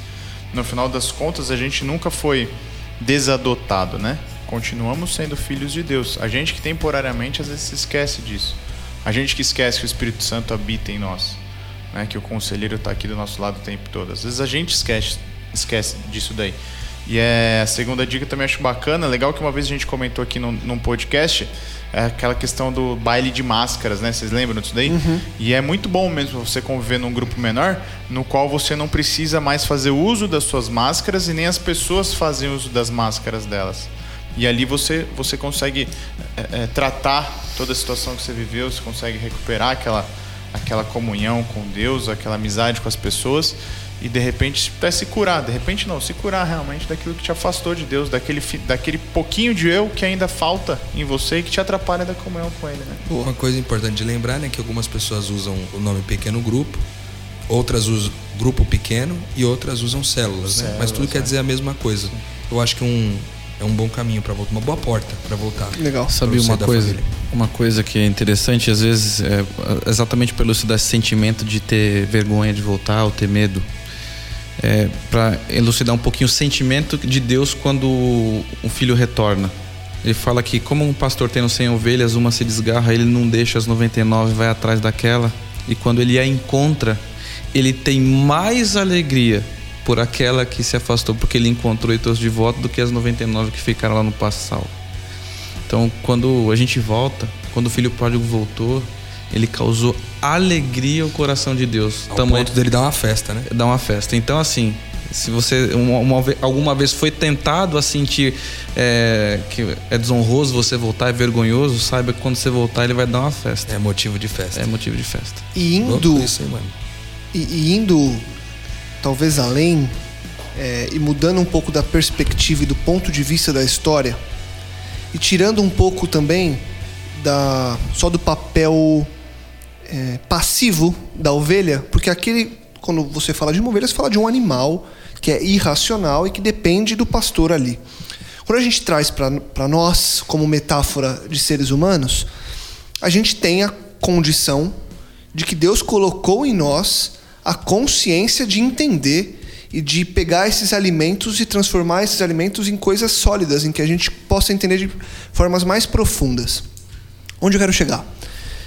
Speaker 4: No final das contas, a gente nunca foi desadotado, né? Continuamos sendo filhos de Deus. A gente que temporariamente às vezes se esquece disso. A gente que esquece que o Espírito Santo habita em nós, né? Que o conselheiro está aqui do nosso lado o tempo todo. Às vezes a gente esquece, esquece disso daí. E é, a segunda dica também acho bacana, legal que uma vez a gente comentou aqui num, num podcast, é aquela questão do baile de máscaras, né? Vocês lembram disso daí? Uhum. E é muito bom mesmo você conviver num grupo menor, no qual você não precisa mais fazer uso das suas máscaras e nem as pessoas fazem uso das máscaras delas. E ali você, você consegue é, é, tratar toda a situação que você viveu, você consegue recuperar aquela, aquela comunhão com Deus, aquela amizade com as pessoas e de repente até se curar, de repente não, se curar realmente daquilo que te afastou de Deus, daquele, daquele pouquinho de eu que ainda falta em você e que te atrapalha da comunhão com Ele, né?
Speaker 5: Uma coisa importante de lembrar, né, que algumas pessoas usam o nome pequeno grupo outras usam grupo pequeno e outras usam células, né? Mas tudo
Speaker 4: Células,
Speaker 5: quer
Speaker 4: é.
Speaker 5: dizer a mesma coisa. Eu acho que um, é um bom caminho para voltar, uma boa porta para voltar.
Speaker 2: Legal.
Speaker 3: Sabe
Speaker 5: você
Speaker 3: uma
Speaker 5: da
Speaker 3: coisa,
Speaker 5: família.
Speaker 3: uma coisa que é interessante, às vezes, é, exatamente pelo esse desse sentimento de ter vergonha de voltar ou ter medo, é, para elucidar um pouquinho o sentimento de Deus quando um filho retorna. Ele fala que como um pastor tendo 100 ovelhas, uma se desgarra, ele não deixa as 99, vai atrás daquela, e quando ele a encontra, ele tem mais alegria por aquela que se afastou porque ele encontrou e trouxe de volta do que as 99 que ficaram lá no passal. Então, quando a gente volta, quando o filho pródigo voltou, ele causou alegria ao coração de Deus.
Speaker 5: Ao
Speaker 3: Tamanho-
Speaker 5: ponto dele dar uma festa, né?
Speaker 3: dar uma festa. Então, assim, se você uma, uma alguma vez foi tentado a sentir é, que é desonroso você voltar, é vergonhoso, saiba que quando você voltar, ele vai dar uma festa.
Speaker 5: É motivo de festa.
Speaker 3: É motivo de festa.
Speaker 2: E indo,
Speaker 5: mano?
Speaker 2: e, e indo talvez além é, e mudando um pouco da perspectiva e do ponto de vista da história e tirando um pouco também da só do papel é, passivo da ovelha, porque aquele quando você fala de uma ovelha, você fala de um animal que é irracional e que depende do pastor ali. Quando a gente traz para nós como metáfora de seres humanos, a gente tem a condição de que Deus colocou em nós a consciência de entender e de pegar esses alimentos e transformar esses alimentos em coisas sólidas, em que a gente possa entender de formas mais profundas. Onde eu quero chegar?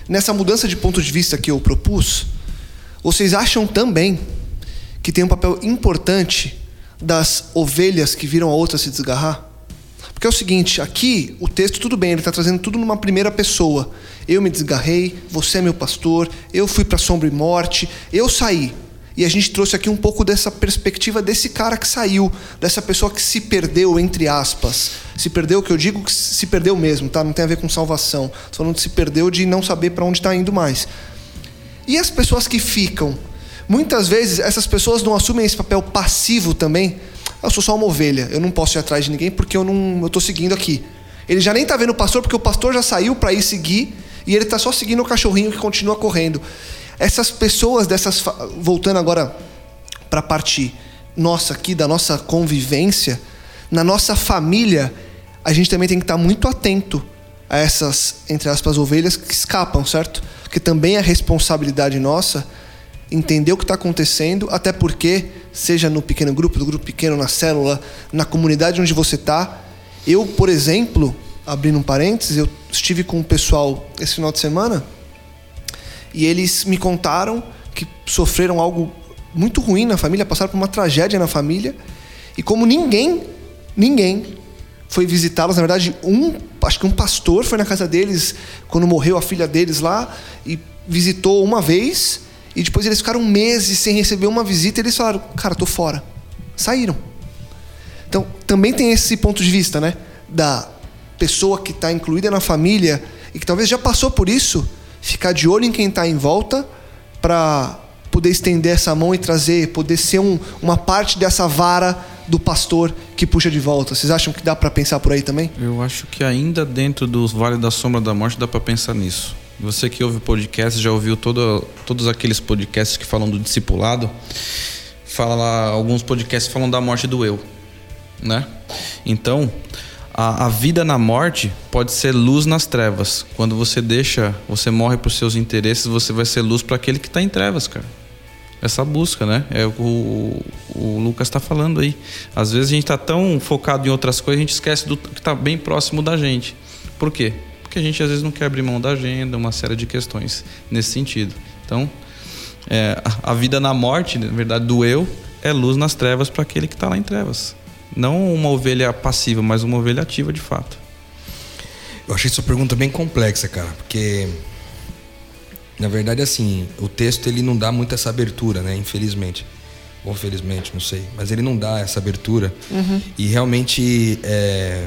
Speaker 2: Nessa mudança de ponto de vista que eu propus, vocês acham também que tem um papel importante das ovelhas que viram a outra se desgarrar? Porque é o seguinte, aqui o texto, tudo bem, ele está trazendo tudo numa primeira pessoa. Eu me desgarrei, você é meu pastor, eu fui para sombra e morte, eu saí. E a gente trouxe aqui um pouco dessa perspectiva desse cara que saiu, dessa pessoa que se perdeu, entre aspas. Se perdeu, que eu digo que se perdeu mesmo, tá? Não tem a ver com salvação. Só não se perdeu de não saber para onde está indo mais. E as pessoas que ficam? Muitas vezes essas pessoas não assumem esse papel passivo também. Eu sou só uma ovelha, eu não posso ir atrás de ninguém porque eu não eu tô seguindo aqui. Ele já nem tá vendo o pastor porque o pastor já saiu para ir seguir e ele tá só seguindo o cachorrinho que continua correndo. Essas pessoas dessas voltando agora para a parte nossa aqui da nossa convivência, na nossa família, a gente também tem que estar muito atento a essas, entre aspas, ovelhas que escapam, certo? Porque também é responsabilidade nossa entender o que está acontecendo, até porque, seja no pequeno grupo, no grupo pequeno, na célula, na comunidade onde você está. Eu, por exemplo, abrindo um parênteses, eu estive com o pessoal esse final de semana e eles me contaram que sofreram algo muito ruim na família, passaram por uma tragédia na família. E como ninguém, ninguém foi visitá-los, na verdade, um, acho que um pastor foi na casa deles quando morreu a filha deles lá e visitou uma vez. E depois eles ficaram meses sem receber uma visita e eles falaram: Cara, tô fora. Saíram. Então, também tem esse ponto de vista, né? Da pessoa que está incluída na família e que talvez já passou por isso, ficar de olho em quem está em volta para poder estender essa mão e trazer, poder ser um, uma parte dessa vara do pastor que puxa de volta. Vocês acham que dá para pensar por aí também?
Speaker 3: Eu acho que ainda dentro do Vale da Sombra da Morte dá para pensar nisso. Você que ouve podcast, já ouviu todo, todos aqueles podcasts que falam do discipulado? Fala alguns podcasts falam da morte do eu, né? Então, a, a vida na morte pode ser luz nas trevas. Quando você deixa, você morre por seus interesses, você vai ser luz para aquele que está em trevas, cara. Essa busca, né? É o, o, o Lucas está falando aí. Às vezes a gente está tão focado em outras coisas, a gente esquece do que está bem próximo da gente. Por quê? Porque a gente às vezes não quer abrir mão da agenda, uma série de questões nesse sentido. Então, é, a, vida na morte, na verdade, do eu, é luz nas trevas para aquele que está lá em trevas. Não uma ovelha passiva, mas uma ovelha ativa de fato.
Speaker 5: Eu achei sua pergunta bem complexa, cara, porque na verdade assim, o texto ele não dá muito essa abertura, né, infelizmente. Ou felizmente, não sei, mas ele não dá essa abertura. E realmente é,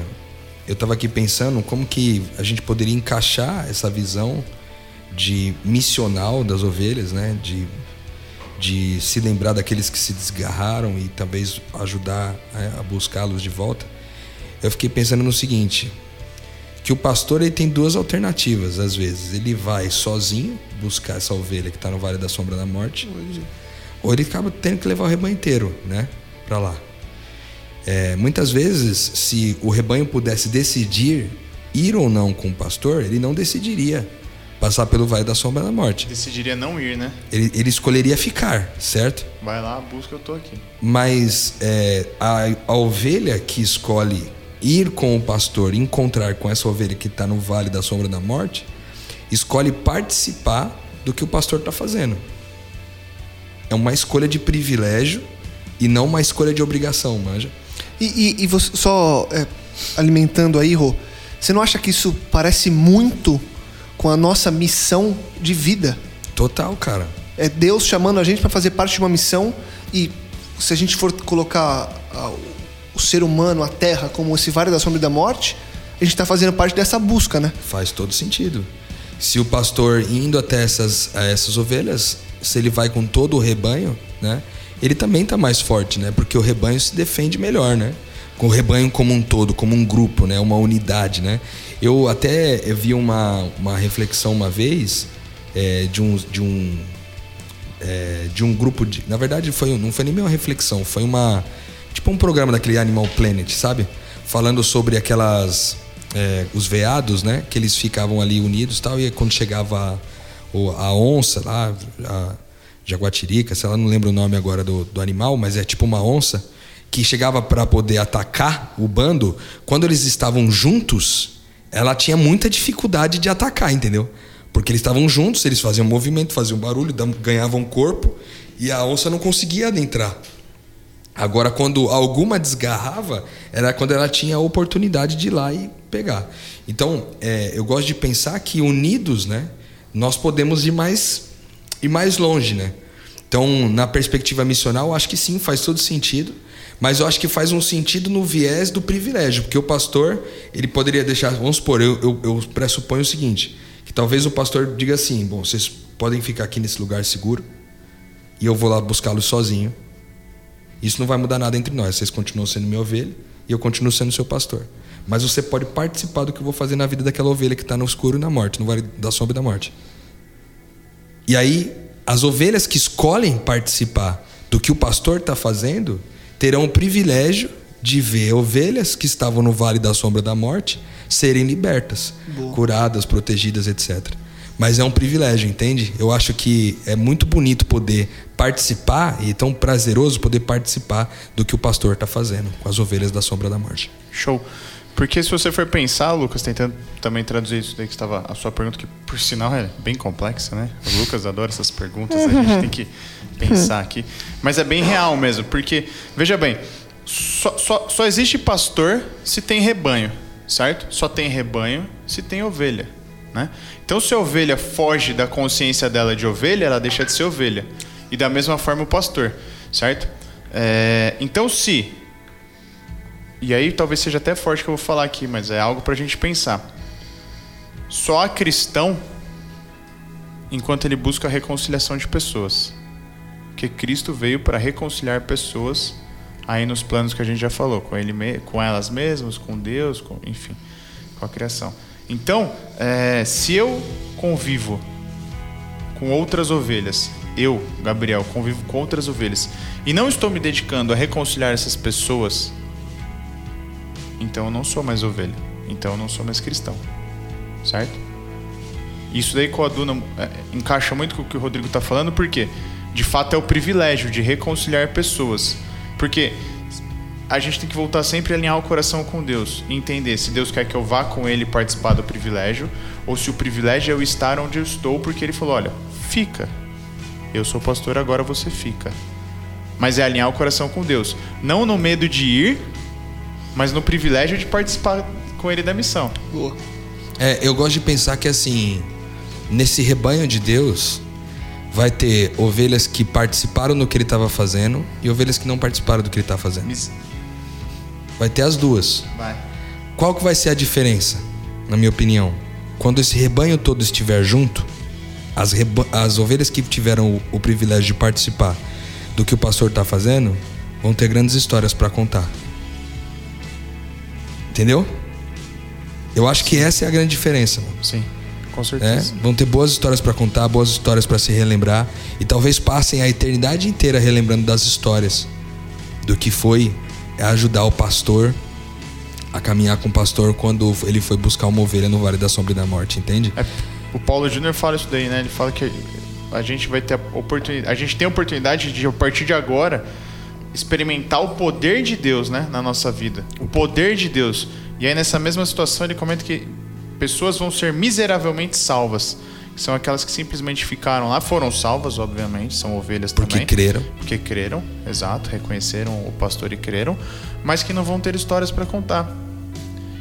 Speaker 5: eu estava aqui pensando como que a gente poderia encaixar essa visão de missional das ovelhas, né, de de se lembrar daqueles que se desgarraram e talvez ajudar a, a buscá-los de volta. Eu fiquei pensando no seguinte, que o pastor ele tem duas alternativas às vezes. Ele vai sozinho buscar essa ovelha que está no Vale da Sombra da Morte, ou ele acaba tendo que levar o rebanho inteiro, né, para lá. É, muitas vezes, se o rebanho pudesse decidir ir ou não com o pastor, ele não decidiria passar pelo vale da sombra da morte.
Speaker 4: Decidiria não ir, né?
Speaker 5: Ele, ele escolheria ficar, certo?
Speaker 4: Vai lá, busca, eu tô aqui.
Speaker 5: Mas é, a, a ovelha que escolhe ir com o pastor, encontrar com essa ovelha que está no vale da sombra da morte, escolhe participar do que o pastor está fazendo. É uma escolha de privilégio e não uma escolha de obrigação, manja.
Speaker 2: E, e, e você, só é, alimentando aí, Rô, você não acha que isso parece muito com a nossa missão de vida?
Speaker 5: Total, cara.
Speaker 2: É Deus chamando a gente para fazer parte de uma missão e se a gente for colocar o ser humano, a terra, como esse vale da sombra e da morte, a gente está fazendo parte dessa busca, né?
Speaker 5: Faz todo sentido. Se o pastor indo até essas, essas ovelhas, se ele vai com todo o rebanho, né? Ele também está mais forte, né? Porque o rebanho se defende melhor, né? Com o rebanho como um todo, como um grupo, né? Uma unidade, né? Eu até vi uma, uma reflexão uma vez é, de um, de um é, de um grupo de, na verdade foi não foi nem uma reflexão, foi uma tipo um programa daquele Animal Planet, sabe? Falando sobre aquelas é, os veados, né? Que eles ficavam ali unidos, tal e quando chegava a, a onça lá, a jaguatirica, sei lá, não lembro o nome agora do, do animal, mas é tipo uma onça que chegava para poder atacar o bando, quando eles estavam juntos, ela tinha muita dificuldade de atacar, entendeu? Porque eles estavam juntos, eles faziam movimento, faziam barulho, ganhavam corpo e a onça não conseguia adentrar. Agora, quando alguma desgarrava, era quando ela tinha a oportunidade de ir lá e pegar. Então, é, eu gosto de pensar que unidos, né, nós podemos ir mais, ir mais longe, né? Então, na perspectiva missional, acho que sim, faz todo sentido. Mas eu acho que faz um sentido no viés do privilégio, porque o pastor, ele poderia deixar. Vamos supor, eu, eu, eu pressuponho o seguinte: que talvez o pastor diga assim: bom, vocês podem ficar aqui nesse lugar seguro e eu vou lá buscá-los sozinho. Isso não vai mudar nada entre nós. Vocês continuam sendo minha ovelha e eu continuo sendo seu pastor. Mas você pode participar do que eu vou fazer na vida daquela ovelha que está no escuro e na morte, no vale da sombra e da morte. E aí, as ovelhas que escolhem participar do que o pastor está fazendo, terão o privilégio de ver ovelhas que estavam no vale da sombra da morte serem libertas, Boa. curadas, protegidas, etc. Mas é um privilégio, entende? Eu acho que é muito bonito poder participar e tão prazeroso poder participar do que o pastor está fazendo com as ovelhas da sombra da morte.
Speaker 4: Show. Porque se você for pensar, Lucas, tentando também traduzir isso daí que estava a sua pergunta, que por sinal é bem complexa, né? O Lucas adora essas perguntas, a gente tem que [laughs] pensar aqui. Mas é bem real mesmo, porque, veja bem, só, só, só existe pastor se tem rebanho, certo? Só tem rebanho se tem ovelha, né? Então, se a ovelha foge da consciência dela de ovelha, ela deixa de ser ovelha. E da mesma forma o pastor, certo? É, então, se. E aí talvez seja até forte que eu vou falar aqui, mas é algo para a gente pensar. Só há cristão enquanto ele busca a reconciliação de pessoas que Cristo veio para reconciliar pessoas aí nos planos que a gente já falou, com ele, com elas mesmas, com Deus, com, enfim, com a criação. Então, é, se eu convivo com outras ovelhas, eu, Gabriel, convivo com outras ovelhas e não estou me dedicando a reconciliar essas pessoas, então eu não sou mais ovelha, então eu não sou mais cristão, certo? Isso daí com a Duna é, encaixa muito com o que o Rodrigo está falando, porque de fato é o privilégio de reconciliar pessoas. Porque a gente tem que voltar sempre a alinhar o coração com Deus e entender se Deus quer que eu vá com Ele participar do privilégio ou se o privilégio é eu estar onde eu estou porque Ele falou: olha, fica. Eu sou pastor, agora você fica. Mas é alinhar o coração com Deus. Não no medo de ir, mas no privilégio de participar com Ele da missão.
Speaker 5: Boa. É, eu gosto de pensar que assim, nesse rebanho de Deus, vai ter ovelhas que participaram do que ele estava fazendo e ovelhas que não participaram do que ele está fazendo. Vai ter as duas.
Speaker 4: Vai.
Speaker 5: Qual que vai ser a diferença, na minha opinião? Quando esse rebanho todo estiver junto, as, as ovelhas que tiveram o, o privilégio de participar do que o pastor está fazendo vão ter grandes histórias para contar. Entendeu? Eu acho que essa é a grande diferença. Mano.
Speaker 4: Sim. Com certeza.
Speaker 5: Vão ter boas histórias para contar, boas histórias para se relembrar e talvez passem a eternidade inteira relembrando das histórias do que foi ajudar o pastor a caminhar com o pastor quando ele foi buscar uma ovelha no Vale da Sombra e da Morte, entende?
Speaker 4: É, o Paulo Júnior fala isso daí, né? Ele fala que a gente vai ter a oportunidade, a gente tem a oportunidade de a partir de agora experimentar o poder de Deus, né, na nossa vida. O poder de Deus. E aí nessa mesma situação ele comenta que pessoas vão ser miseravelmente salvas. Que são aquelas que simplesmente ficaram lá, foram salvas, obviamente, são ovelhas
Speaker 5: Porque
Speaker 4: também.
Speaker 5: creram.
Speaker 4: Porque creram, exato, reconheceram o pastor e creram, mas que não vão ter histórias para contar.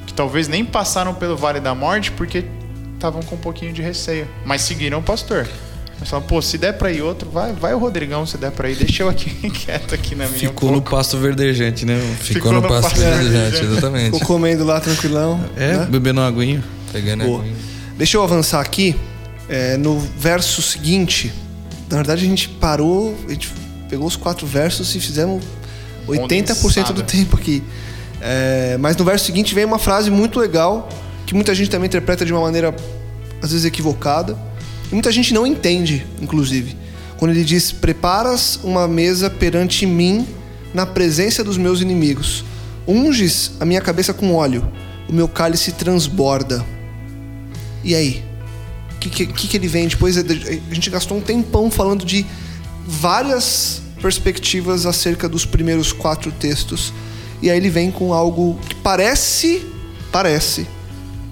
Speaker 4: Que talvez nem passaram pelo vale da morte porque estavam com um pouquinho de receio, mas seguiram o pastor. Mas falaram, pô, se der pra ir outro, vai, vai o Rodrigão, se der pra ir, deixa eu aqui [laughs] quieto aqui na minha.
Speaker 3: Ficou
Speaker 4: um
Speaker 3: no pasto verdejante, né?
Speaker 5: Ficou,
Speaker 4: Ficou
Speaker 5: no
Speaker 4: no
Speaker 5: pasto
Speaker 4: pasto
Speaker 5: verdejante,
Speaker 4: verdejante.
Speaker 5: exatamente.
Speaker 2: Ficou comendo lá tranquilão.
Speaker 3: É,
Speaker 2: né?
Speaker 3: bebendo uma aguinha.
Speaker 5: Pegando a
Speaker 2: Deixa eu avançar aqui. é, no verso seguinte, na verdade a gente parou, a gente pegou os quatro versos e fizemos 80% do tempo aqui. É, mas no verso seguinte vem uma frase muito legal que muita gente também interpreta de uma maneira às vezes equivocada e muita gente não entende, inclusive. Quando ele diz: "Preparas uma mesa perante mim na presença dos meus inimigos. Unges a minha cabeça com óleo, o meu cálice transborda." E aí? O que, que, que ele vem depois? A gente gastou um tempão falando de várias perspectivas acerca dos primeiros quatro textos. E aí ele vem com algo que parece, parece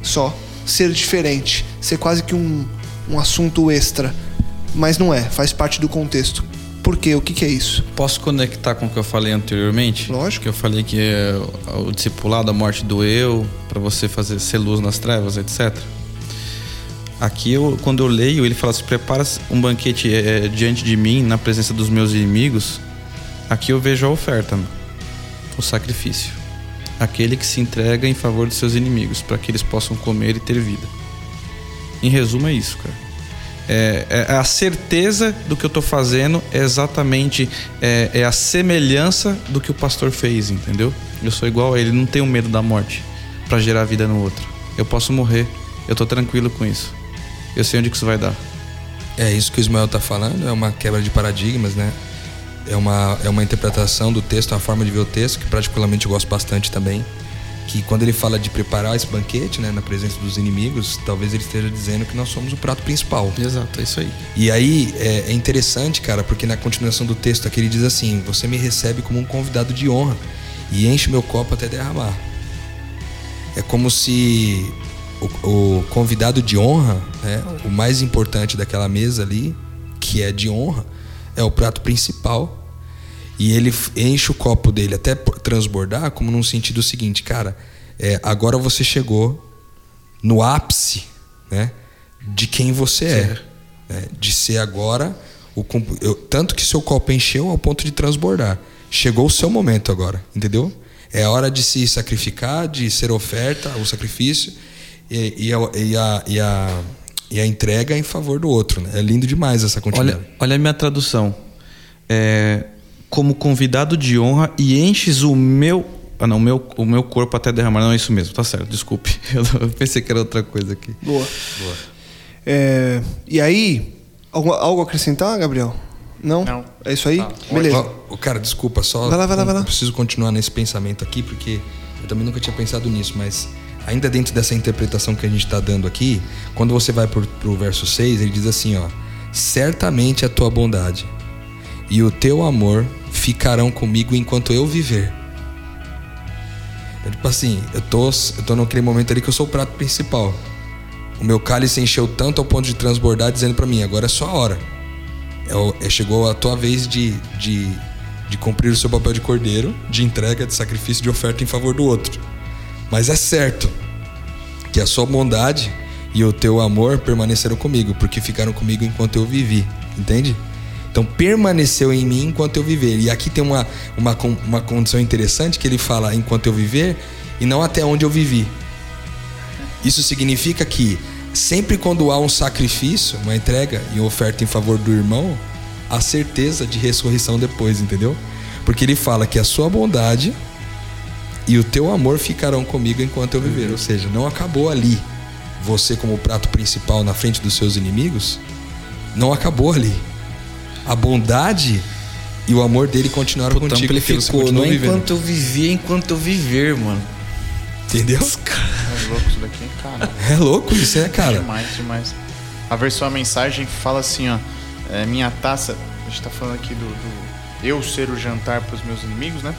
Speaker 2: só ser diferente, ser quase que um, um assunto extra. Mas não é, faz parte do contexto. Por quê? O que, que é isso?
Speaker 3: Posso conectar com o que eu falei anteriormente?
Speaker 2: Lógico.
Speaker 3: Que eu falei que é, o discipulado, a morte do eu, para você fazer ser luz nas trevas, etc. Aqui, eu, quando eu leio, ele fala: se prepara um banquete é, diante de mim, na presença dos meus inimigos. Aqui eu vejo a oferta, mano. o sacrifício. Aquele que se entrega em favor dos seus inimigos, para que eles possam comer e ter vida. Em resumo, é isso, cara. É, é a certeza do que eu tô fazendo é exatamente é, é a semelhança do que o pastor fez, entendeu? Eu sou igual a ele, não tenho medo da morte para gerar vida no outro. Eu posso morrer, eu tô tranquilo com isso. Eu sei onde que isso vai dar.
Speaker 5: É isso que o Ismael tá falando, é uma quebra de paradigmas, né? É uma, é uma interpretação do texto, uma forma de ver o texto, que particularmente eu gosto bastante também. Que quando ele fala de preparar esse banquete, né, na presença dos inimigos, talvez ele esteja dizendo que nós somos o prato principal.
Speaker 3: Exato, é isso aí.
Speaker 5: E aí é, é interessante, cara, porque na continuação do texto aqui ele diz assim: Você me recebe como um convidado de honra e enche meu copo até derramar. É como se o, o convidado de honra, né, o mais importante daquela mesa ali, que é de honra, é o prato principal. E ele enche o copo dele até transbordar, como num sentido seguinte, cara, é, agora você chegou no ápice, né, de quem você é, né, de ser agora o eu- tanto que seu copo encheu ao ponto de transbordar. Chegou o seu momento agora, entendeu? É hora de se sacrificar, de ser oferta, o sacrifício e, e a, e, a, e, a, e a entrega em favor do outro. Né? É lindo demais essa continuidade.
Speaker 3: Olha, olha a minha tradução. É, como convidado de honra e enches o meu. Ah, não, o meu, o meu corpo até derramar. Não é isso mesmo, tá certo, desculpe. [laughs] Eu pensei que era outra coisa aqui.
Speaker 2: Boa. É, e aí, algo, algo a acrescentar, Gabriel? Não?
Speaker 4: Não.
Speaker 2: É isso aí?
Speaker 4: Tá.
Speaker 2: Beleza.
Speaker 5: Ó, cara, desculpa, só.
Speaker 2: Vai lá, vai lá, vai lá.
Speaker 5: Eu preciso continuar nesse pensamento aqui, porque eu também nunca tinha pensado nisso, mas ainda dentro dessa interpretação que a gente está dando aqui, quando você vai pro, pro verso 6, ele diz assim, ó. Certamente a tua bondade e o teu amor ficarão comigo enquanto eu viver. É tipo assim, eu tô, eu tô naquele momento ali que eu sou o prato principal. O meu cálice encheu tanto ao ponto de transbordar, dizendo para mim, agora é sua hora. É é- chegou a tua vez de, de, de cumprir o seu papel de cordeiro, de entrega, de sacrifício, de oferta em favor do outro. Mas é certo que a sua bondade e o teu amor permaneceram comigo, porque ficaram comigo enquanto eu vivi, entende? Então permaneceu em mim enquanto eu viver. E aqui tem uma, uma, uma condição interessante que ele fala enquanto eu viver e não até onde eu vivi. Isso significa que sempre quando há um sacrifício, uma entrega e oferta em favor do irmão, há certeza de ressurreição depois, entendeu? Porque ele fala que a sua bondade e o teu amor ficarão comigo enquanto eu viver. Ou seja, não acabou ali. você como prato principal na frente dos seus inimigos, não acabou ali. A bondade e o amor dele continuaram
Speaker 3: Puta,
Speaker 5: contigo. você
Speaker 3: amplificou.
Speaker 5: continua
Speaker 3: Não
Speaker 5: vivendo.
Speaker 3: enquanto eu viver, enquanto eu viver, mano.
Speaker 5: Entendeu?
Speaker 4: É louco isso daqui, cara.
Speaker 5: É louco isso, é, cara?
Speaker 4: Demais, demais. A versão a mensagem fala assim, ó. é, minha taça. A gente tá falando aqui do, do eu ser o jantar pros meus inimigos, né?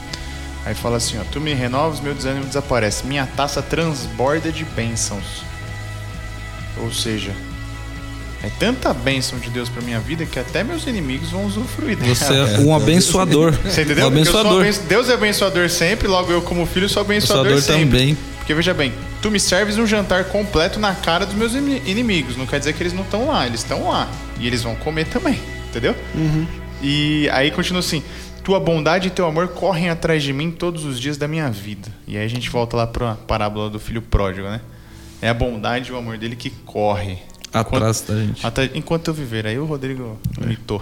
Speaker 4: Aí fala assim, ó. Tu me renovas, meu desânimo desaparece. Minha taça transborda de bênçãos. Ou seja, é tanta bênção de Deus pra minha vida que até meus inimigos vão usufruir dela.
Speaker 3: Você é um abençoador.
Speaker 4: Você entendeu?
Speaker 3: Um
Speaker 4: Porque eu sou
Speaker 3: abençoador.
Speaker 4: abenço- Deus é abençoador sempre, logo eu, como filho, sou abençoador,
Speaker 3: Abençoador
Speaker 4: sempre.
Speaker 3: também.
Speaker 4: Porque veja bem, tu me serves um jantar completo na cara dos meus ini- inimigos. Não quer dizer que eles não estão lá, eles estão lá. E eles vão comer também, entendeu? E aí continua assim: Tua bondade e teu amor correm atrás de mim todos os dias da minha vida. E aí a gente volta lá pra parábola do filho pródigo, né? É a bondade e o amor dele que corre.
Speaker 3: Atrás da gente.
Speaker 4: Até, enquanto eu viver. Aí o Rodrigo imitou.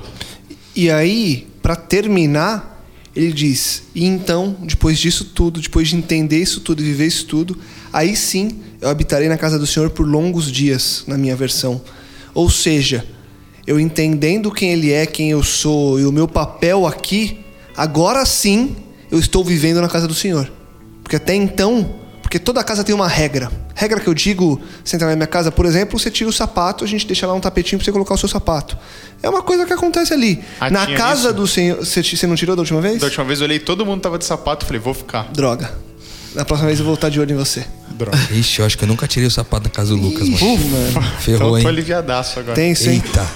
Speaker 2: E aí, para terminar, ele diz: E então, depois disso tudo, depois de entender isso tudo e viver isso tudo, aí sim eu habitarei na casa do Senhor por longos dias, na minha versão. Ou seja, eu entendendo quem Ele é, quem eu sou e o meu papel aqui, agora sim eu estou vivendo na casa do Senhor. Porque até então, porque toda casa tem uma regra. Regra que eu digo, você entrar na minha casa, por exemplo, você tira o sapato, a gente deixa lá um tapetinho pra você colocar o seu sapato. É uma coisa que acontece ali.
Speaker 4: Ah,
Speaker 2: na casa
Speaker 4: isso?
Speaker 2: do Senhor. Você, você não tirou da última vez?
Speaker 4: Da última vez eu olhei, todo mundo tava de sapato, falei, vou ficar.
Speaker 2: Droga. Na próxima vez eu vou estar de olho em você.
Speaker 4: Droga. [laughs]
Speaker 5: Ixi, eu acho que eu nunca tirei o sapato da casa do Lucas, mano.
Speaker 2: Mano.
Speaker 5: Ferrou,
Speaker 4: então
Speaker 5: hein?
Speaker 4: tô aliviadaço agora.
Speaker 2: Tem sim.
Speaker 5: Eita.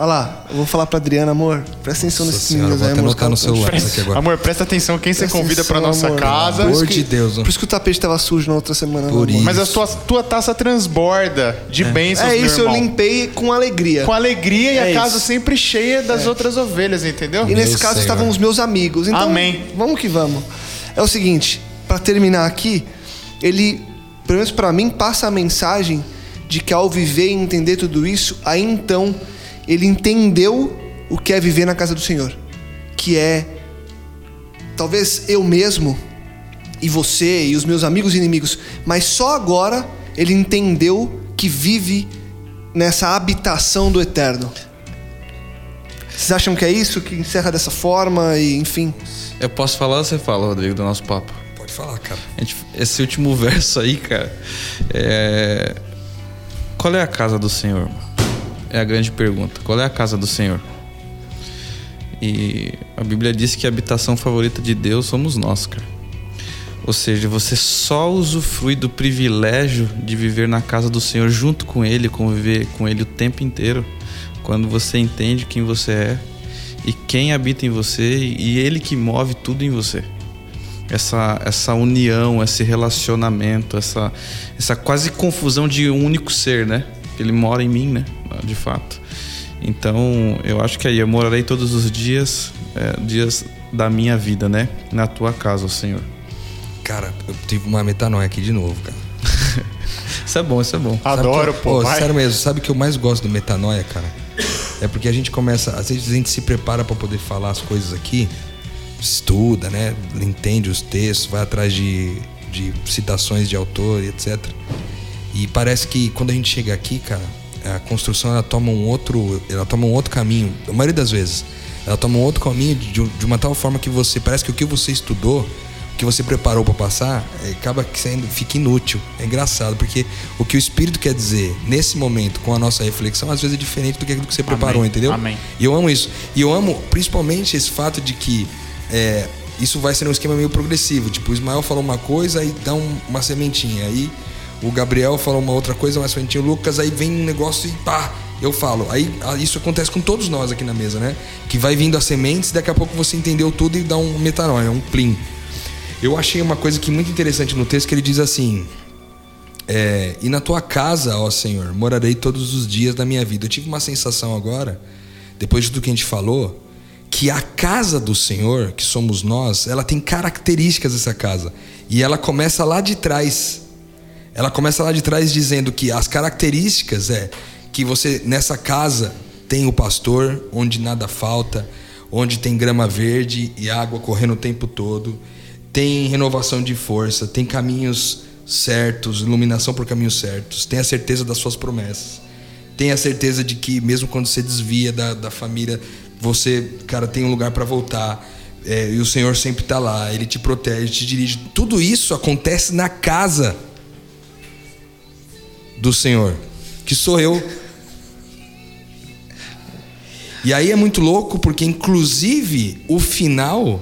Speaker 2: Olha lá, eu vou falar pra Adriana, amor. Presta atenção
Speaker 5: Nossa
Speaker 2: nesses
Speaker 5: senhora,
Speaker 2: meninos
Speaker 5: vou
Speaker 2: aí,
Speaker 5: até
Speaker 2: amor.
Speaker 5: anotar no celular isso aqui agora.
Speaker 4: Amor, presta atenção quem você
Speaker 2: Presta
Speaker 4: convida pra
Speaker 2: atenção,
Speaker 4: nossa
Speaker 2: amor.
Speaker 4: casa.
Speaker 5: Pelo amor
Speaker 2: isso
Speaker 5: de
Speaker 2: que-
Speaker 5: Deus.
Speaker 2: Por isso que o tapete tava sujo na outra semana.
Speaker 5: Por
Speaker 2: amor.
Speaker 5: isso.
Speaker 4: Mas a tua, tua taça transborda de bênçãos,
Speaker 2: É
Speaker 4: meu
Speaker 2: isso, eu
Speaker 4: irmão.
Speaker 2: limpei com alegria.
Speaker 4: Com alegria e
Speaker 2: É
Speaker 4: a casa
Speaker 2: isso.
Speaker 4: sempre cheia das outras ovelhas, entendeu?
Speaker 2: E nesse
Speaker 5: Meu
Speaker 2: caso
Speaker 5: Senhor.
Speaker 2: estavam os meus amigos. Então,
Speaker 4: Amém.
Speaker 2: Vamos que vamos. É o seguinte, pra terminar aqui, ele, pelo menos pra mim, passa a mensagem de que ao viver e entender tudo isso, aí então ele entendeu o que é viver na casa do Senhor, que é talvez eu mesmo e você e os meus amigos e inimigos, mas só agora ele entendeu que vive nessa habitação do eterno. Vocês acham que é isso que encerra dessa forma e enfim?
Speaker 3: Eu posso falar ou você fala, Rodrigo, do nosso papo?
Speaker 5: Pode falar, cara.
Speaker 3: A gente- esse último [laughs] verso aí, cara, é... Qual é a casa do Senhor? mano? É a grande pergunta. Qual é a casa do Senhor? E a Bíblia diz que a habitação favorita de Deus somos nós, cara. Ou seja, você só usufrui do privilégio de viver na casa do Senhor junto com Ele, conviver com Ele o tempo inteiro, quando você entende quem você é e quem habita em você e Ele que move tudo em você essa, essa união, esse relacionamento, essa, essa quase confusão de um único ser, né? Ele mora em mim, né? De fato. Então, eu acho que aí eu morarei todos os dias, é, dias da minha vida, né? Na tua casa, ó Senhor.
Speaker 5: Cara, eu tive uma metanoia aqui de novo, cara. [laughs]
Speaker 3: Isso é bom, isso é bom.
Speaker 4: Adoro,
Speaker 5: que,
Speaker 4: pô. vai.
Speaker 5: Sério mesmo, sabe o que eu mais gosto do metanoia, cara? É porque a gente começa, às vezes a gente se prepara pra poder falar as coisas aqui, estuda, né? Entende os textos, vai atrás de, de citações de autor e etc. E parece que quando a gente chega aqui, cara, a construção ela toma um outro, ela toma um outro caminho. A maioria das vezes, ela toma um outro caminho de, de uma tal forma que você parece que o que você estudou, o que você preparou pra passar, eh, acaba sendo fica inútil. É engraçado porque o que o Espírito quer dizer nesse momento com a nossa reflexão às vezes é diferente do que aquilo que você preparou, entendeu?
Speaker 4: Amém.
Speaker 5: E eu amo isso. E eu amo principalmente esse fato de que é, isso vai ser um esquema meio progressivo. Tipo, o Ismael falou uma coisa e dá um- uma sementinha. Aí o Gabriel falou uma outra coisa, uma sementinha. O Lucas, aí vem um negócio e pá, eu falo. Aí ah, isso acontece com todos nós aqui na mesa, né? Que vai vindo as sementes, daqui a pouco você entendeu tudo e dá um metanoia, um plim. Eu achei uma coisa que muito interessante no texto que ele diz assim: é, e na tua casa, ó Senhor, morarei todos os dias da minha vida. Eu tive uma sensação agora, depois de tudo que a gente falou, que a casa do Senhor, que somos nós, ela tem características dessa casa. E ela começa lá de trás. Ela começa lá de trás dizendo que as características é que você nessa casa tem o pastor, onde nada falta, onde tem grama verde e água correndo o tempo todo, tem renovação de força, tem caminhos certos, iluminação por caminhos certos. Tenha certeza das suas promessas. Tenha certeza de que mesmo quando você desvia da, da família, você, cara, tem um lugar para voltar. É, e o Senhor sempre está lá, Ele te protege, te dirige. Tudo isso acontece na casa do Senhor, que sou eu. E aí é muito louco porque, inclusive, o final,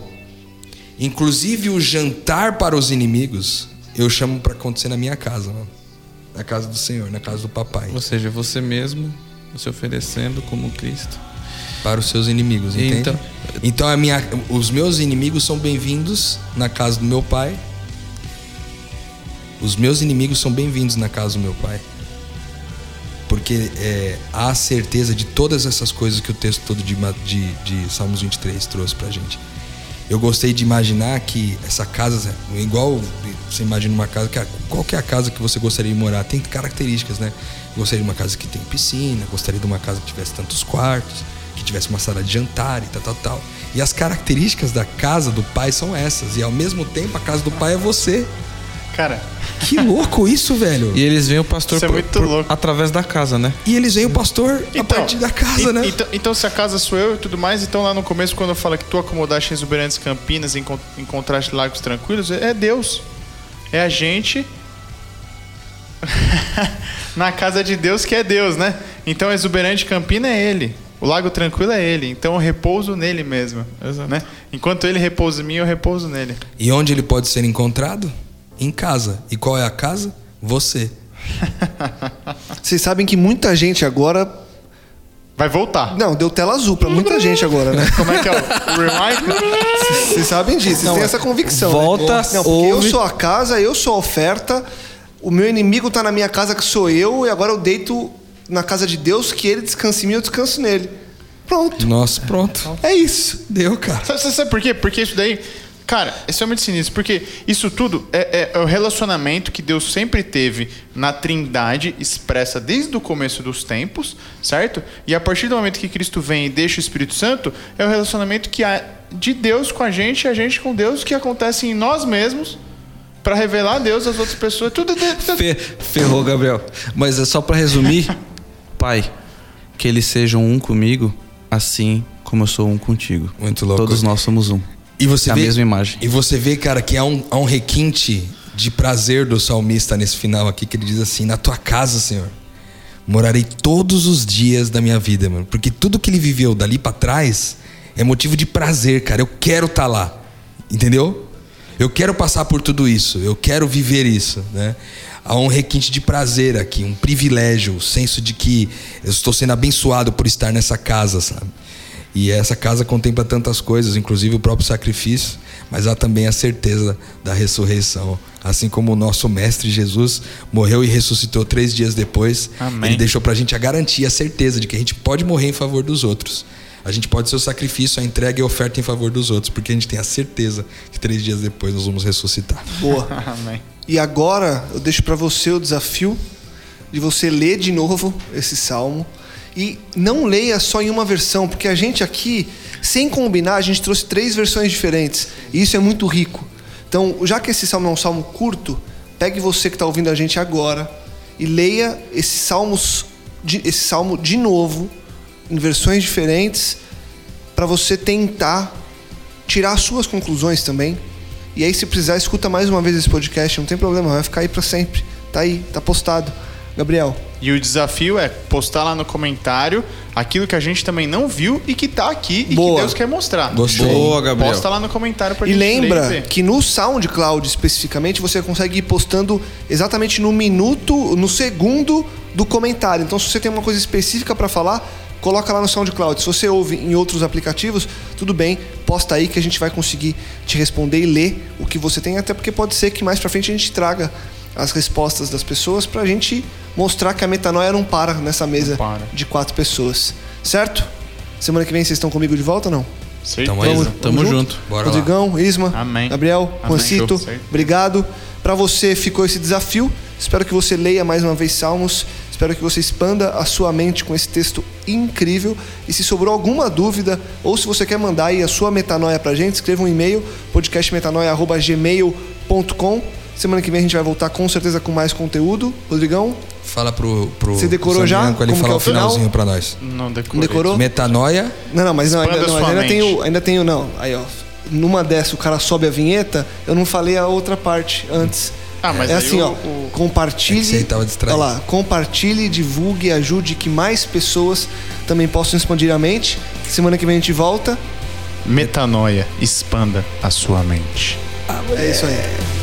Speaker 5: inclusive o jantar para os inimigos, eu chamo para acontecer na minha casa, mano. Na casa do Senhor, na casa do papai.
Speaker 3: Ou seja, você mesmo se oferecendo como Cristo.
Speaker 5: Para os seus inimigos, entende?
Speaker 3: Então-
Speaker 5: Então, a minha, os meus inimigos são bem-vindos na casa do meu pai. Os meus inimigos são bem-vindos na casa do meu pai. Porque é, há certeza de todas essas coisas que o texto todo de, de, de Salmos 23 trouxe pra gente. Eu gostei de imaginar que essa casa, igual você imagina uma casa, qual que é a casa que você gostaria de morar? Tem características, né? Gostaria de uma casa que tem piscina, gostaria de uma casa que tivesse tantos quartos, que tivesse uma sala de jantar e tal, tal, tal. E as características da casa do pai são essas. E ao mesmo tempo a casa do pai é você.
Speaker 4: Cara,
Speaker 5: Que louco isso, velho.
Speaker 3: E eles veem o pastor
Speaker 4: Isso é
Speaker 3: por-
Speaker 4: muito
Speaker 3: por-
Speaker 4: louco.
Speaker 3: através da casa, né?
Speaker 5: E eles veem o pastor a
Speaker 4: Então,
Speaker 5: partir da casa,
Speaker 4: e-
Speaker 5: né?
Speaker 4: Então, então, se a casa sou eu e tudo mais, então lá no começo, quando eu falo que tu acomodaste em exuberantes Campinas em, con- em contraste de lagos tranquilos, é é Deus. É a gente [laughs] na casa de Deus que é Deus, né? Então, exuberante Campina é Ele. O lago tranquilo é Ele. Então, eu repouso nele mesmo.
Speaker 3: Exato.
Speaker 4: Né? Enquanto Ele repousa em mim, eu repouso nele.
Speaker 5: E onde ele pode ser encontrado? Em casa. E qual é a casa? Você. [laughs]
Speaker 2: Vocês sabem que muita gente agora.
Speaker 4: Vai voltar.
Speaker 2: Não, deu tela azul pra muita gente agora, né?
Speaker 4: Como é que é o, rewind? [laughs]
Speaker 2: Vocês sabem disso, vocês têm essa convicção.
Speaker 3: volta,
Speaker 2: né? Não, porque eu
Speaker 3: ouve.
Speaker 2: sou a casa, eu sou a oferta, o meu inimigo tá na minha casa, que sou eu, e agora eu deito na casa de Deus, que ele descanse em mim, eu descanso nele. Pronto.
Speaker 5: Nossa, pronto.
Speaker 2: É isso.
Speaker 5: Deu, cara.
Speaker 4: Sabe- sabe por quê? Porque isso daí, cara, é extremamente sinistro. Porque isso tudo é, é- é o relacionamento que Deus sempre teve na Trindade, expressa desde o começo dos tempos, certo? E a partir do momento que Cristo vem e deixa o Espírito Santo, é o relacionamento que há de Deus com a gente e a gente com Deus, que acontece em nós mesmos, para revelar a Deus às outras pessoas. Tudo. tudo-
Speaker 3: Fe- ferrou, Gabriel. Mas é só pra resumir, Pai, que eles sejam um comigo, assim como eu sou um contigo.
Speaker 5: Muito louco.
Speaker 3: Todos nós somos um.
Speaker 5: E você
Speaker 3: É a
Speaker 5: vê,
Speaker 3: mesma imagem.
Speaker 5: E você vê, cara, que há um, há um requinte de prazer do salmista nesse final aqui, que ele diz assim: Na tua casa, Senhor, morarei todos os dias da minha vida, mano. Porque tudo que ele viveu dali pra trás é motivo de prazer, cara. Eu quero estar lá. Entendeu? Eu quero passar por tudo isso. Eu quero viver isso, né? Há um requinte de prazer aqui, um privilégio, o senso de que eu estou sendo abençoado por estar nessa casa, sabe? E essa casa contempla tantas coisas, inclusive o próprio sacrifício, mas há também a certeza da ressurreição. Assim como o nosso Mestre Jesus morreu e ressuscitou três dias depois,
Speaker 4: Amém.
Speaker 5: ele deixou pra gente a garantia, a certeza de que a gente pode morrer em favor dos outros. A gente pode ser o sacrifício, a entrega e a oferta em favor dos outros, porque a gente tem a certeza que três dias depois nós vamos ressuscitar.
Speaker 2: Boa. [laughs]
Speaker 4: Amém.
Speaker 2: E agora eu deixo para você o desafio de você ler de novo esse salmo e não leia só em uma versão, porque a gente aqui, sem combinar, a gente trouxe três versões diferentes e isso é muito rico. Então, já que esse salmo é um salmo curto, pegue você que está ouvindo a gente agora e leia esses salmos, esse salmo de novo em versões diferentes para você tentar tirar as suas conclusões também. E aí, se precisar, escuta mais uma vez esse podcast, não tem problema, vai ficar aí para sempre. Tá aí, tá postado. Gabriel,
Speaker 4: E o desafio é postar lá no comentário aquilo que a gente também não viu e que tá aqui e
Speaker 2: Boa.
Speaker 4: que Deus quer mostrar.
Speaker 5: Gostei.
Speaker 3: Boa, Gabriel.
Speaker 4: Posta lá no comentário pra
Speaker 2: e
Speaker 4: gente ler
Speaker 2: lembra que no SoundCloud especificamente você consegue ir postando exatamente no minuto, no segundo do comentário. Então, se você tem uma coisa específica para falar, coloca lá no SoundCloud. Se você ouve em outros aplicativos, tudo bem, posta aí que a gente vai conseguir te responder e ler o que você tem, até porque pode ser que mais para frente a gente traga as respostas das pessoas pra gente mostrar que a metanoia não para nessa mesa
Speaker 4: para.
Speaker 2: de quatro pessoas. Certo? Semana que vem vocês estão comigo de volta ou não?
Speaker 4: Certeza.
Speaker 5: Tamo aí,
Speaker 2: Vamos-
Speaker 3: Tamo junto.
Speaker 5: Bora lá.
Speaker 2: Rodrigão, Isma,
Speaker 4: Amém.
Speaker 2: Gabriel,
Speaker 4: Amém.
Speaker 2: Juancito, obrigado. Para você ficou esse desafio. Espero que você leia mais uma vez Salmos. Espero que você expanda a sua mente com esse texto incrível. E se sobrou alguma dúvida, ou se você quer mandar aí a sua metanoia pra gente, escreva um e-mail, podcastmetanoia.gmail.com. Semana que vem a gente vai voltar com certeza com mais conteúdo. Rodrigão,
Speaker 5: Fala pro, pro
Speaker 2: Você decorou já?
Speaker 5: Ele
Speaker 2: Como que
Speaker 5: falar
Speaker 2: é
Speaker 5: o
Speaker 2: o final?
Speaker 5: finalzinho pra nós.
Speaker 4: Não decorei.
Speaker 2: não decorou?
Speaker 5: Metanoia,
Speaker 2: Não, não, mas não, ainda, não, ainda tenho, ainda tenho, não. Aí, ó. Numa dessa o cara sobe a vinheta, eu não falei a outra parte antes.
Speaker 4: Ah, mas
Speaker 2: é assim, ó.
Speaker 4: o-
Speaker 2: Compartilhe.
Speaker 5: É tava distraído.
Speaker 2: Olha lá, compartilhe, divulgue, ajude que mais pessoas também possam expandir a mente. Semana que vem a gente volta.
Speaker 4: Metanoia. Expanda a sua mente.
Speaker 2: É isso aí.